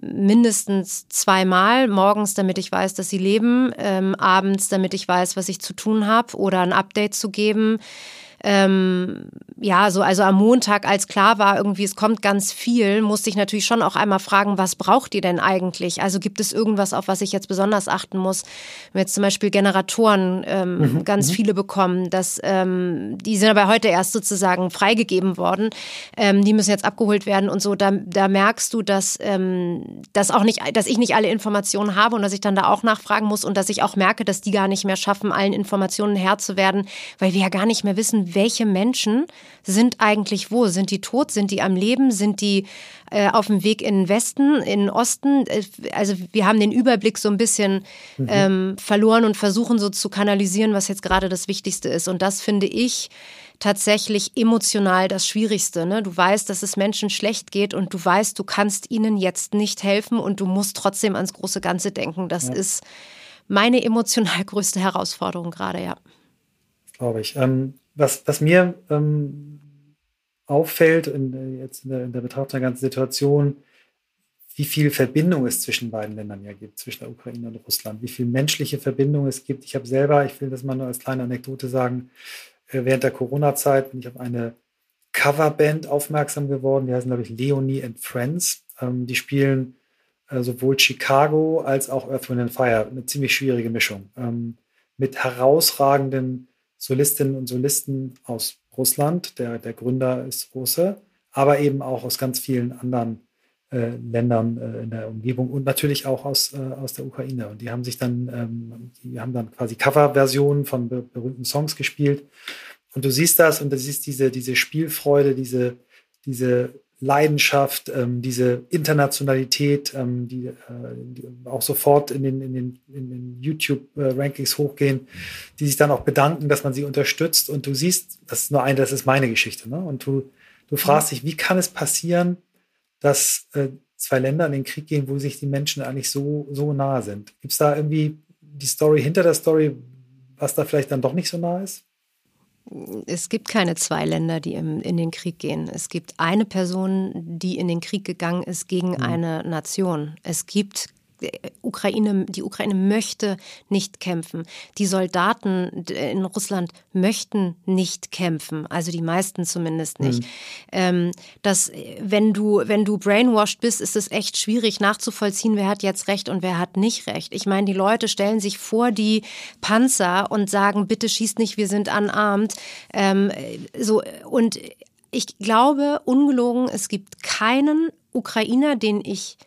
Mindestens zweimal morgens, damit ich weiß, dass sie leben, ähm, abends, damit ich weiß, was ich zu tun habe oder ein Update zu geben ähm, ja, so also am Montag, als klar war, irgendwie es kommt ganz viel, musste ich natürlich schon auch einmal fragen, was braucht ihr denn eigentlich? Also gibt es irgendwas, auf was ich jetzt besonders achten muss? Wir jetzt zum Beispiel Generatoren ähm, mhm. ganz mhm. viele bekommen, dass ähm, die sind aber heute erst sozusagen freigegeben worden. Ähm, die müssen jetzt abgeholt werden und so. Da, da merkst du, dass, ähm, dass auch nicht, dass ich nicht alle Informationen habe und dass ich dann da auch nachfragen muss und dass ich auch merke, dass die gar nicht mehr schaffen, allen Informationen Herr zu werden, weil wir ja gar nicht mehr wissen, welche Menschen sind eigentlich wo? Sind die tot? Sind die am Leben? Sind die äh, auf dem Weg in den Westen, in den Osten? Äh, also wir haben den Überblick so ein bisschen mhm. ähm, verloren und versuchen so zu kanalisieren, was jetzt gerade das Wichtigste ist. Und das finde ich tatsächlich emotional das Schwierigste. Ne? Du weißt, dass es Menschen schlecht geht und du weißt, du kannst ihnen jetzt nicht helfen und du musst trotzdem ans große Ganze denken. Das ja. ist meine emotional größte Herausforderung gerade, ja. Glaube ich. Ähm, was, was mir ähm, auffällt, in, jetzt in der, in der Betrachtung der ganzen Situation, wie viel Verbindung es zwischen beiden Ländern ja gibt, zwischen der Ukraine und Russland, wie viel menschliche Verbindung es gibt. Ich habe selber, ich will das mal nur als kleine Anekdote sagen, äh, während der Corona-Zeit bin ich auf eine Coverband aufmerksam geworden, die heißen, glaube ich, Leonie and Friends. Ähm, die spielen äh, sowohl Chicago als auch Earth, Wind and Fire, eine ziemlich schwierige Mischung, ähm, mit herausragenden Solistinnen und Solisten aus Russland. Der, der Gründer ist Russe, aber eben auch aus ganz vielen anderen äh, Ländern äh, in der Umgebung und natürlich auch aus, äh, aus der Ukraine. Und die haben sich dann, ähm, die haben dann quasi Coverversionen von be berühmten Songs gespielt. Und du siehst das und du siehst diese, diese Spielfreude, diese, diese Leidenschaft, ähm, diese Internationalität, ähm, die, äh, die, auch sofort in den, in den, in den YouTube-Rankings hochgehen, die sich dann auch bedanken, dass man sie unterstützt. Und du siehst, das ist nur eine, das ist meine Geschichte. Ne? Und du, du fragst dich, wie kann es passieren, dass äh, zwei Länder in den Krieg gehen, wo sich die Menschen eigentlich so, so nahe sind? Gibt es da irgendwie die Story hinter der Story, was da vielleicht dann doch nicht so nah ist? Es gibt keine zwei Länder, die im, in den Krieg gehen. Es gibt eine Person, die in den Krieg gegangen ist gegen mhm. eine Nation. Es gibt Ukraine, die Ukraine möchte nicht kämpfen. Die Soldaten in Russland möchten nicht kämpfen, also die meisten zumindest nicht. Mhm. Ähm, dass, wenn du, wenn du brainwashed bist, ist es echt schwierig nachzuvollziehen, wer hat jetzt recht und wer hat nicht recht. Ich meine, die Leute stellen sich vor die Panzer und sagen, bitte schießt nicht, wir sind unarmed. Ähm, so, und ich glaube, ungelogen, es gibt keinen Ukrainer, den ich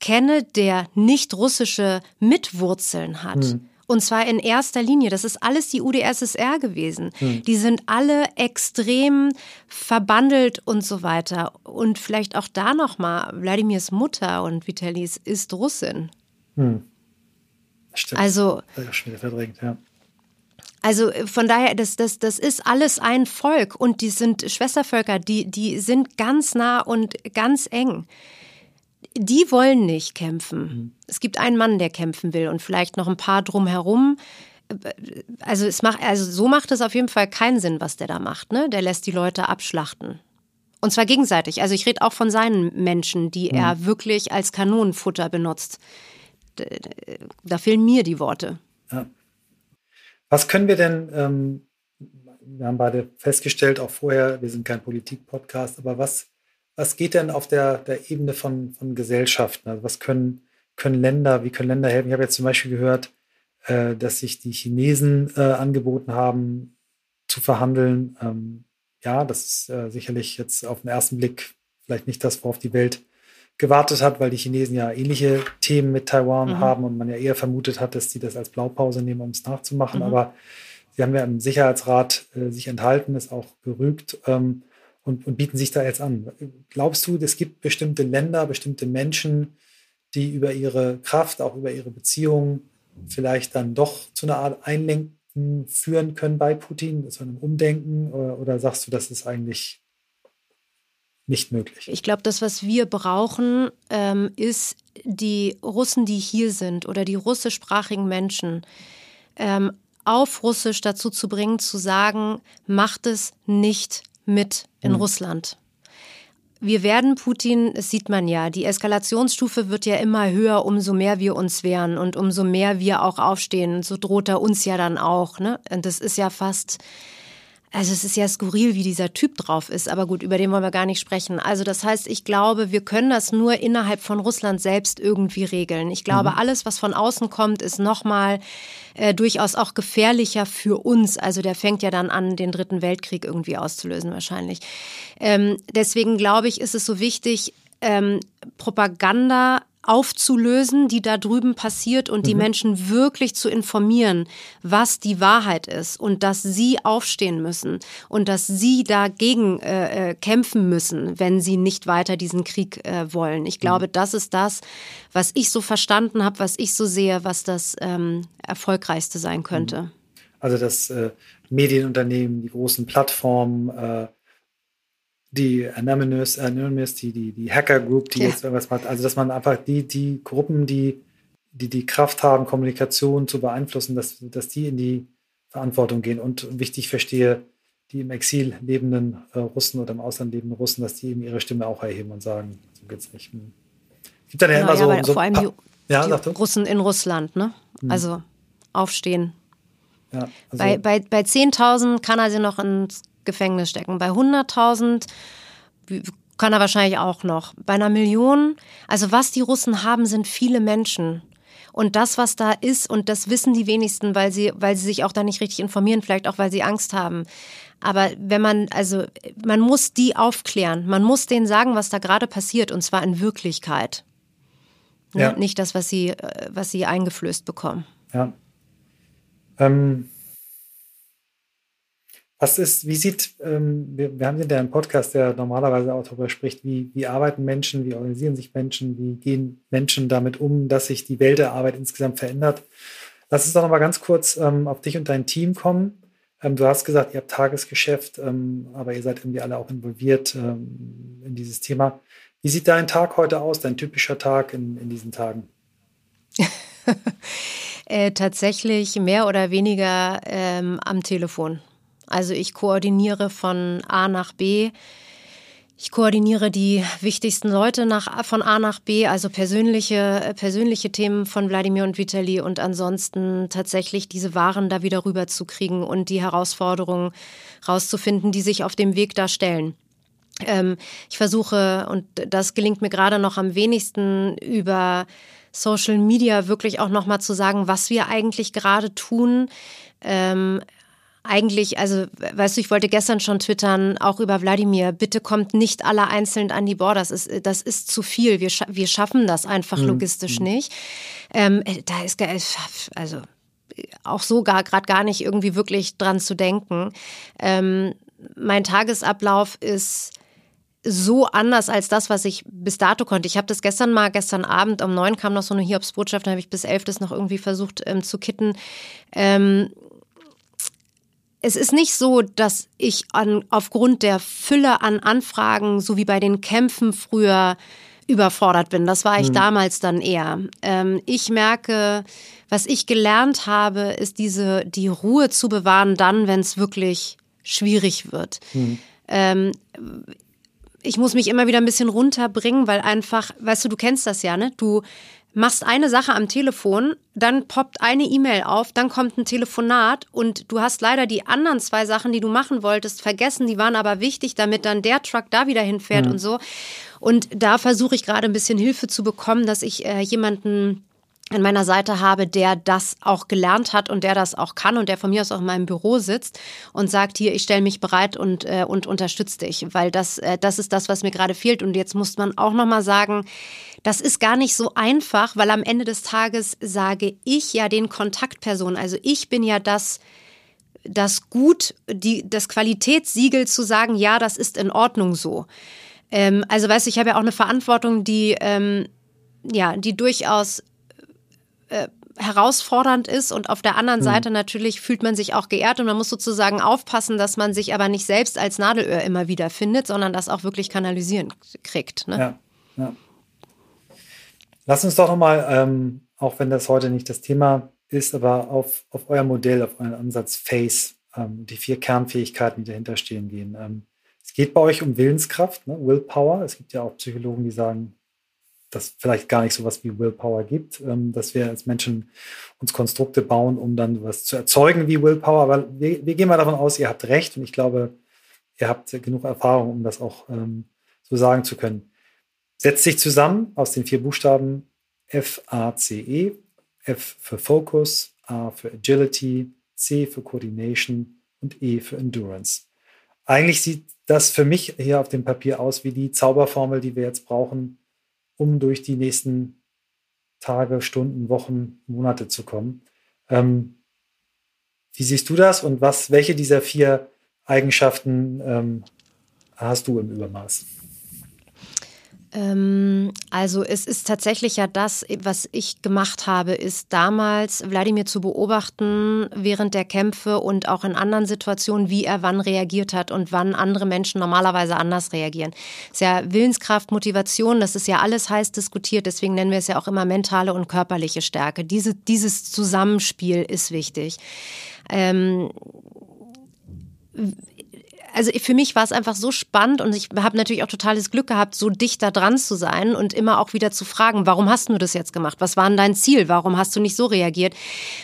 kenne, der nicht russische Mitwurzeln hat. Hm. Und zwar in erster Linie. Das ist alles die UdSSR gewesen. Hm. Die sind alle extrem verbandelt und so weiter. Und vielleicht auch da nochmal, Wladimirs Mutter und Vitalis ist Russin. Hm. Stimmt. Also, das schon wieder verdrängt, ja. Also von daher, das, das, das ist alles ein Volk und die sind Schwestervölker, die, die sind ganz nah und ganz eng die wollen nicht kämpfen. Mhm. Es gibt einen Mann, der kämpfen will und vielleicht noch ein paar drumherum. Also, es macht, also so macht es auf jeden Fall keinen Sinn, was der da macht. Ne? Der lässt die Leute abschlachten. Und zwar gegenseitig. Also ich rede auch von seinen Menschen, die mhm. er wirklich als Kanonenfutter benutzt. Da fehlen mir die Worte. Ja. Was können wir denn, ähm, wir haben beide festgestellt, auch vorher, wir sind kein Politik-Podcast, aber was, was geht denn auf der, der Ebene von, von Gesellschaften? Also was können, können Länder, wie können Länder helfen? Ich habe jetzt zum Beispiel gehört, äh, dass sich die Chinesen äh, angeboten haben, zu verhandeln. Ähm, ja, das ist äh, sicherlich jetzt auf den ersten Blick vielleicht nicht das, worauf die Welt gewartet hat, weil die Chinesen ja ähnliche Themen mit Taiwan mhm. haben und man ja eher vermutet hat, dass die das als Blaupause nehmen, um es nachzumachen. Mhm. Aber sie haben ja im Sicherheitsrat äh, sich enthalten, ist auch gerügt ähm, und, und, bieten sich da jetzt an. Glaubst du, es gibt bestimmte Länder, bestimmte Menschen, die über ihre Kraft, auch über ihre Beziehungen vielleicht dann doch zu einer Art Einlenken führen können bei Putin, zu einem Umdenken? Oder, oder sagst du, das ist eigentlich nicht möglich. Ich glaube, das, was wir brauchen, ähm, ist die Russen, die hier sind oder die russischsprachigen Menschen ähm, auf Russisch dazu zu bringen, zu sagen, macht es nicht mit in hm. Russland. Wir werden Putin, das sieht man ja, die Eskalationsstufe wird ja immer höher, umso mehr wir uns wehren und umso mehr wir auch aufstehen. So droht er uns ja dann auch. Ne? Und das ist ja fast, also es ist ja skurril, wie dieser Typ drauf ist, aber gut, über den wollen wir gar nicht sprechen. Also das heißt, ich glaube, wir können das nur innerhalb von Russland selbst irgendwie regeln. Ich glaube, mhm. alles, was von außen kommt, ist nochmal äh, durchaus auch gefährlicher für uns. Also der fängt ja dann an, den Dritten Weltkrieg irgendwie auszulösen wahrscheinlich. Ähm, deswegen glaube ich, ist es so wichtig, ähm, Propaganda aufzulösen, die da drüben passiert und mhm. die Menschen wirklich zu informieren, was die Wahrheit ist und dass sie aufstehen müssen und dass sie dagegen äh, äh, kämpfen müssen, wenn sie nicht weiter diesen Krieg äh, wollen. Ich glaube, mhm. das ist das, was ich so verstanden habe, was ich so sehe, was das ähm, erfolgreichste sein könnte. Mhm. Also das äh, Medienunternehmen, die großen Plattformen, äh, die Anonymous, Anonymous die, die, die Hacker Group, die ja. jetzt irgendwas macht. Also, dass man einfach die, die Gruppen, die, die die Kraft haben, Kommunikation zu beeinflussen, dass, dass die in die Verantwortung gehen. Und wichtig verstehe, die im Exil lebenden äh, Russen oder im Ausland lebenden Russen, dass die eben ihre Stimme auch erheben und sagen, so geht's nicht. Hm. Gibt dann ja, genau, immer so, so. Vor allem die, ja, die Russen in Russland, ne? Hm. Also aufstehen. Ja, also bei bei, bei 10.000 kann er sie noch ins Gefängnis stecken. Bei 100.000 kann er wahrscheinlich auch noch. Bei einer Million, also was die Russen haben, sind viele Menschen. Und das, was da ist, und das wissen die wenigsten, weil sie, weil sie sich auch da nicht richtig informieren, vielleicht auch, weil sie Angst haben. Aber wenn man, also, man muss die aufklären. Man muss denen sagen, was da gerade passiert, und zwar in Wirklichkeit. Ne? Ja. Nicht das, was sie, äh, was sie eingeflößt bekommen. Ja. Ähm, was ist, wie sieht, ähm, wir, wir haben ja einen Podcast, der normalerweise auch darüber spricht, wie, wie arbeiten Menschen, wie organisieren sich Menschen, wie gehen Menschen damit um, dass sich die Welt der Arbeit insgesamt verändert. Lass uns doch nochmal ganz kurz ähm, auf dich und dein Team kommen. Ähm, du hast gesagt, ihr habt Tagesgeschäft, ähm, aber ihr seid irgendwie alle auch involviert ähm, in dieses Thema. Wie sieht dein Tag heute aus, dein typischer Tag in, in diesen Tagen? äh, tatsächlich mehr oder weniger ähm, am Telefon. Also ich koordiniere von A nach B. Ich koordiniere die wichtigsten Leute nach, von A nach B, also persönliche, persönliche Themen von Wladimir und Vitali und ansonsten tatsächlich diese Waren da wieder rüber zu kriegen und die Herausforderungen rauszufinden, die sich auf dem Weg da stellen. Ähm, ich versuche, und das gelingt mir gerade noch am wenigsten, über Social Media wirklich auch nochmal zu sagen, was wir eigentlich gerade tun. Eigentlich, also, weißt du, ich wollte gestern schon twittern, auch über Wladimir, bitte kommt nicht alle einzeln an die Borders. Das ist, das ist zu viel. Wir, scha wir schaffen das einfach mhm. logistisch mhm. nicht. Ähm, da ist, also, auch so gar gerade gar nicht irgendwie wirklich dran zu denken. Ähm, mein Tagesablauf ist so anders als das, was ich bis dato konnte. Ich habe das gestern mal, gestern Abend um neun kam noch so eine Hiobsbotschaft, dann habe ich bis elf das noch irgendwie versucht ähm, zu kitten. Ähm, es ist nicht so, dass ich an, aufgrund der Fülle an Anfragen, so wie bei den Kämpfen früher, überfordert bin. Das war ich mhm. damals dann eher. Ähm, ich merke, was ich gelernt habe, ist diese, die Ruhe zu bewahren, dann, wenn es wirklich schwierig wird. Mhm. Ähm, ich muss mich immer wieder ein bisschen runterbringen, weil einfach, weißt du, du kennst das ja, ne? Du machst eine Sache am Telefon, dann poppt eine E-Mail auf, dann kommt ein Telefonat und du hast leider die anderen zwei Sachen, die du machen wolltest, vergessen. Die waren aber wichtig, damit dann der Truck da wieder hinfährt mhm. und so. Und da versuche ich gerade ein bisschen Hilfe zu bekommen, dass ich äh, jemanden an meiner Seite habe, der das auch gelernt hat und der das auch kann und der von mir aus auch in meinem Büro sitzt und sagt, hier, ich stelle mich bereit und, äh, und unterstütze dich, weil das, äh, das ist das, was mir gerade fehlt. Und jetzt muss man auch nochmal sagen, das ist gar nicht so einfach, weil am Ende des Tages sage ich ja den Kontaktpersonen, also ich bin ja das, das Gut, die, das Qualitätssiegel zu sagen, ja, das ist in Ordnung so. Ähm, also weißt du, ich habe ja auch eine Verantwortung, die, ähm, ja, die durchaus äh, herausfordernd ist und auf der anderen mhm. Seite natürlich fühlt man sich auch geehrt und man muss sozusagen aufpassen, dass man sich aber nicht selbst als Nadelöhr immer wieder findet, sondern das auch wirklich kanalisieren kriegt. Ne? Ja, ja. Lass uns doch nochmal, ähm, auch wenn das heute nicht das Thema ist, aber auf, auf euer Modell, auf euren Ansatz FACE, ähm, die vier Kernfähigkeiten, die dahinter stehen, gehen. Ähm, es geht bei euch um Willenskraft, ne? Willpower. Es gibt ja auch Psychologen, die sagen, dass vielleicht gar nicht so was wie Willpower gibt, ähm, dass wir als Menschen uns Konstrukte bauen, um dann was zu erzeugen wie Willpower. Aber wir, wir gehen mal davon aus, ihr habt recht und ich glaube, ihr habt genug Erfahrung, um das auch ähm, so sagen zu können. Setzt sich zusammen aus den vier Buchstaben F, A, C, E. F für Focus, A für Agility, C für Coordination und E für Endurance. Eigentlich sieht das für mich hier auf dem Papier aus wie die Zauberformel, die wir jetzt brauchen, um durch die nächsten Tage, Stunden, Wochen, Monate zu kommen. Ähm, wie siehst du das und was, welche dieser vier Eigenschaften ähm, hast du im Übermaß? Ähm, also es ist tatsächlich ja das, was ich gemacht habe, ist damals Wladimir zu beobachten während der Kämpfe und auch in anderen Situationen, wie er wann reagiert hat und wann andere Menschen normalerweise anders reagieren. Es ist ja Willenskraft, Motivation, das ist ja alles heiß diskutiert, deswegen nennen wir es ja auch immer mentale und körperliche Stärke. Diese, dieses Zusammenspiel ist wichtig. Ähm, also für mich war es einfach so spannend und ich habe natürlich auch totales Glück gehabt, so dicht da dran zu sein und immer auch wieder zu fragen, warum hast du das jetzt gemacht? Was war denn dein Ziel? Warum hast du nicht so reagiert?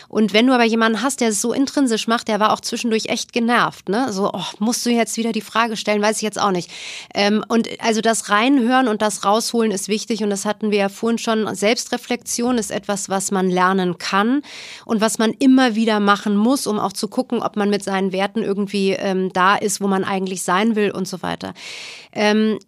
Und wenn du aber jemanden hast, der es so intrinsisch macht, der war auch zwischendurch echt genervt, ne? So, oh, musst du jetzt wieder die Frage stellen, weiß ich jetzt auch nicht. Ähm, und also das Reinhören und das Rausholen ist wichtig und das hatten wir ja vorhin schon. Selbstreflexion ist etwas, was man lernen kann und was man immer wieder machen muss, um auch zu gucken, ob man mit seinen Werten irgendwie ähm, da ist, wo man man eigentlich sein will und so weiter. Ähm,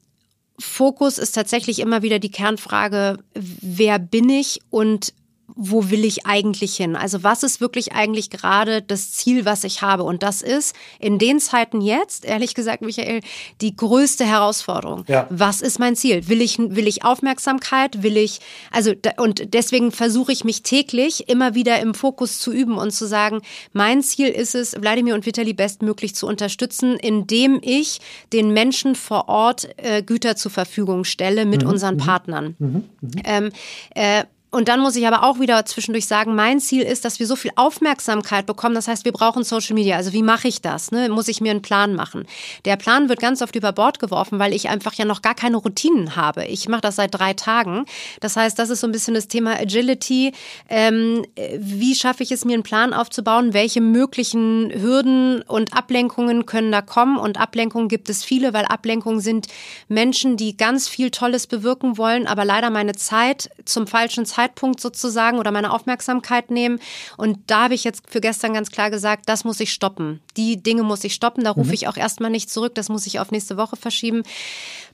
Fokus ist tatsächlich immer wieder die Kernfrage, wer bin ich und wo will ich eigentlich hin? Also was ist wirklich eigentlich gerade das Ziel, was ich habe? Und das ist in den Zeiten jetzt, ehrlich gesagt, Michael, die größte Herausforderung. Ja. Was ist mein Ziel? Will ich, will ich Aufmerksamkeit? Will ich, also, und deswegen versuche ich mich täglich immer wieder im Fokus zu üben und zu sagen, mein Ziel ist es, Wladimir und Vitali bestmöglich zu unterstützen, indem ich den Menschen vor Ort äh, Güter zur Verfügung stelle mit mhm. unseren mhm. Partnern. Mhm. Mhm. Ähm, äh, und dann muss ich aber auch wieder zwischendurch sagen, mein Ziel ist, dass wir so viel Aufmerksamkeit bekommen. Das heißt, wir brauchen Social Media. Also wie mache ich das? Ne? Muss ich mir einen Plan machen? Der Plan wird ganz oft über Bord geworfen, weil ich einfach ja noch gar keine Routinen habe. Ich mache das seit drei Tagen. Das heißt, das ist so ein bisschen das Thema Agility. Ähm, wie schaffe ich es, mir einen Plan aufzubauen? Welche möglichen Hürden und Ablenkungen können da kommen? Und Ablenkungen gibt es viele, weil Ablenkungen sind Menschen, die ganz viel Tolles bewirken wollen, aber leider meine Zeit zum falschen Zeitpunkt Zeitpunkt sozusagen oder meine Aufmerksamkeit nehmen. Und da habe ich jetzt für gestern ganz klar gesagt, das muss ich stoppen. Die Dinge muss ich stoppen. Da rufe mhm. ich auch erstmal nicht zurück. Das muss ich auf nächste Woche verschieben.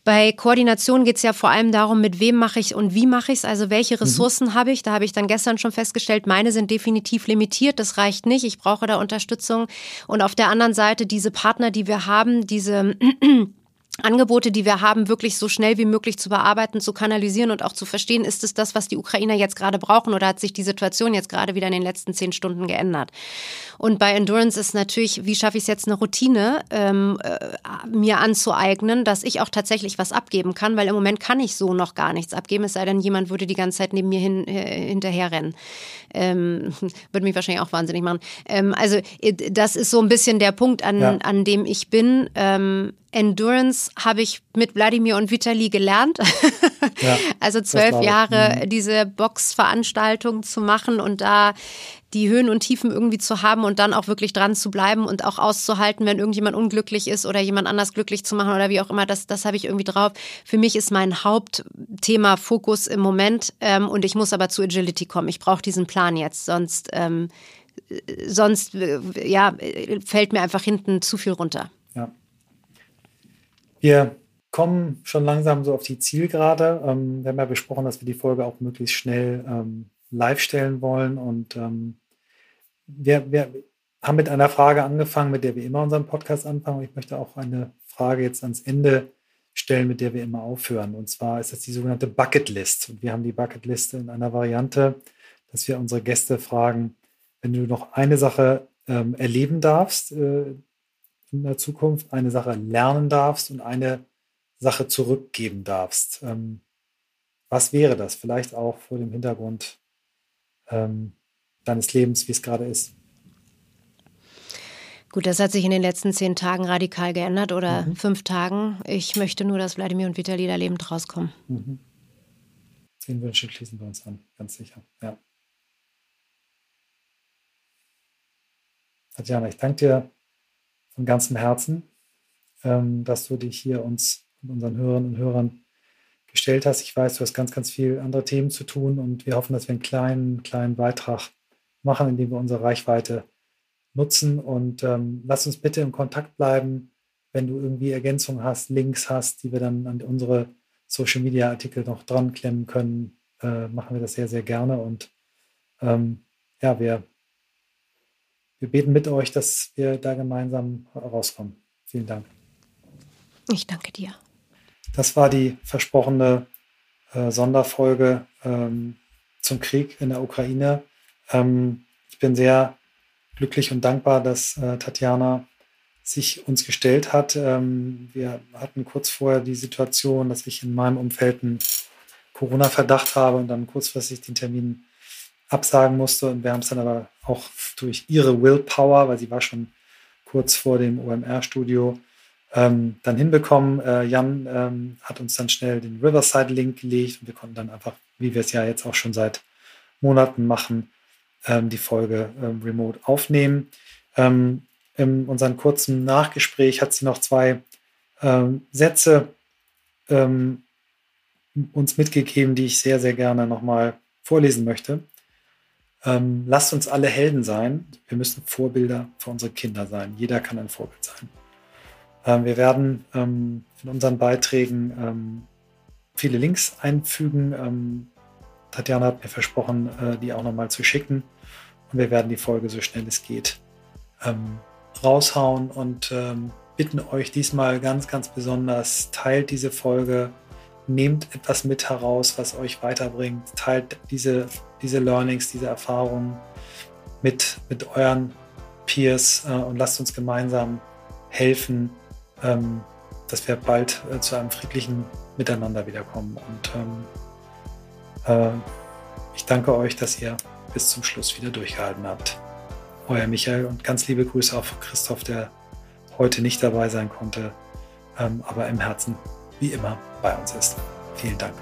Bei Koordination geht es ja vor allem darum, mit wem mache ich und wie mache ich es, also welche mhm. Ressourcen mhm. habe ich. Da habe ich dann gestern schon festgestellt, meine sind definitiv limitiert, das reicht nicht, ich brauche da Unterstützung. Und auf der anderen Seite diese Partner, die wir haben, diese Angebote, die wir haben, wirklich so schnell wie möglich zu bearbeiten, zu kanalisieren und auch zu verstehen, ist es das, was die Ukrainer jetzt gerade brauchen oder hat sich die Situation jetzt gerade wieder in den letzten zehn Stunden geändert? Und bei Endurance ist natürlich, wie schaffe ich es jetzt eine Routine ähm, äh, mir anzueignen, dass ich auch tatsächlich was abgeben kann, weil im Moment kann ich so noch gar nichts abgeben, es sei denn, jemand würde die ganze Zeit neben mir hin, äh, hinterher rennen. Ähm, würde mich wahrscheinlich auch wahnsinnig machen. Ähm, also äh, das ist so ein bisschen der Punkt, an, ja. an dem ich bin. Ähm, Endurance habe ich mit Wladimir und Vitali gelernt. Ja, also zwölf Jahre mhm. diese Boxveranstaltung zu machen und da die Höhen und Tiefen irgendwie zu haben und dann auch wirklich dran zu bleiben und auch auszuhalten, wenn irgendjemand unglücklich ist oder jemand anders glücklich zu machen oder wie auch immer, das, das habe ich irgendwie drauf. Für mich ist mein Hauptthema Fokus im Moment ähm, und ich muss aber zu Agility kommen. Ich brauche diesen Plan jetzt, sonst, ähm, sonst äh, ja, fällt mir einfach hinten zu viel runter. Wir kommen schon langsam so auf die Zielgerade. Ähm, wir haben ja besprochen, dass wir die Folge auch möglichst schnell ähm, live stellen wollen und ähm, wir, wir haben mit einer Frage angefangen, mit der wir immer unseren Podcast anfangen. Ich möchte auch eine Frage jetzt ans Ende stellen, mit der wir immer aufhören. Und zwar ist das die sogenannte Bucketlist. Und wir haben die Bucketliste in einer Variante, dass wir unsere Gäste fragen, wenn du noch eine Sache ähm, erleben darfst äh, in der Zukunft, eine Sache lernen darfst und eine Sache zurückgeben darfst. Ähm, was wäre das? Vielleicht auch vor dem Hintergrund ähm, deines Lebens, wie es gerade ist. Gut, das hat sich in den letzten zehn Tagen radikal geändert oder mhm. fünf Tagen. Ich möchte nur, dass Wladimir und Vitali da lebend rauskommen. Mhm. Zehn Wünsche schließen wir uns an, ganz sicher. Ja. Tatjana, ich danke dir von ganzem Herzen, ähm, dass du dich hier uns und unseren Hörerinnen und Hörern gestellt hast. Ich weiß, du hast ganz, ganz viel andere Themen zu tun und wir hoffen, dass wir einen kleinen, kleinen Beitrag machen, indem wir unsere Reichweite nutzen. Und ähm, lass uns bitte im Kontakt bleiben, wenn du irgendwie Ergänzungen hast, Links hast, die wir dann an unsere Social Media Artikel noch dran klemmen können, äh, machen wir das sehr, sehr gerne. Und ähm, ja, wir, wir beten mit euch, dass wir da gemeinsam rauskommen. Vielen Dank. Ich danke dir. Das war die versprochene äh, Sonderfolge ähm, zum Krieg in der Ukraine. Ähm, ich bin sehr glücklich und dankbar, dass äh, Tatjana sich uns gestellt hat. Ähm, wir hatten kurz vorher die Situation, dass ich in meinem Umfeld einen Corona-Verdacht habe und dann kurzfristig den Termin absagen musste. Und wir haben es dann aber auch durch ihre Willpower, weil sie war schon kurz vor dem OMR-Studio, ähm, dann hinbekommen. Äh, Jan ähm, hat uns dann schnell den Riverside-Link gelegt und wir konnten dann einfach, wie wir es ja jetzt auch schon seit Monaten machen, ähm, die Folge ähm, remote aufnehmen. Ähm, in unserem kurzen Nachgespräch hat sie noch zwei ähm, Sätze uns mitgegeben, die ich sehr, sehr gerne nochmal vorlesen möchte. Lasst uns alle Helden sein. Wir müssen Vorbilder für unsere Kinder sein. Jeder kann ein Vorbild sein. Ähm, wir werden ähm, in unseren Beiträgen ähm, viele Links einfügen. Tatjana hat mir versprochen, äh, die auch nochmal zu schicken. Und wir werden die Folge so schnell es geht raushauen und bitten euch diesmal ganz, ganz besonders, teilt diese Folge, nehmt etwas mit heraus, was euch weiterbringt, teilt diese, diese Learnings, diese Erfahrungen mit, mit euren Peers äh, und lasst uns gemeinsam helfen, ähm, dass wir bald äh, zu einem friedlichen Miteinander wiederkommen. Und ähm, äh, ich danke euch, dass ihr bis zum Schluss wieder durchgehalten habt. Euer Michael und ganz liebe Grüße auch von Christoph, der heute nicht dabei sein konnte, ähm, aber im Herzen wie immer bei uns ist. Vielen Dank.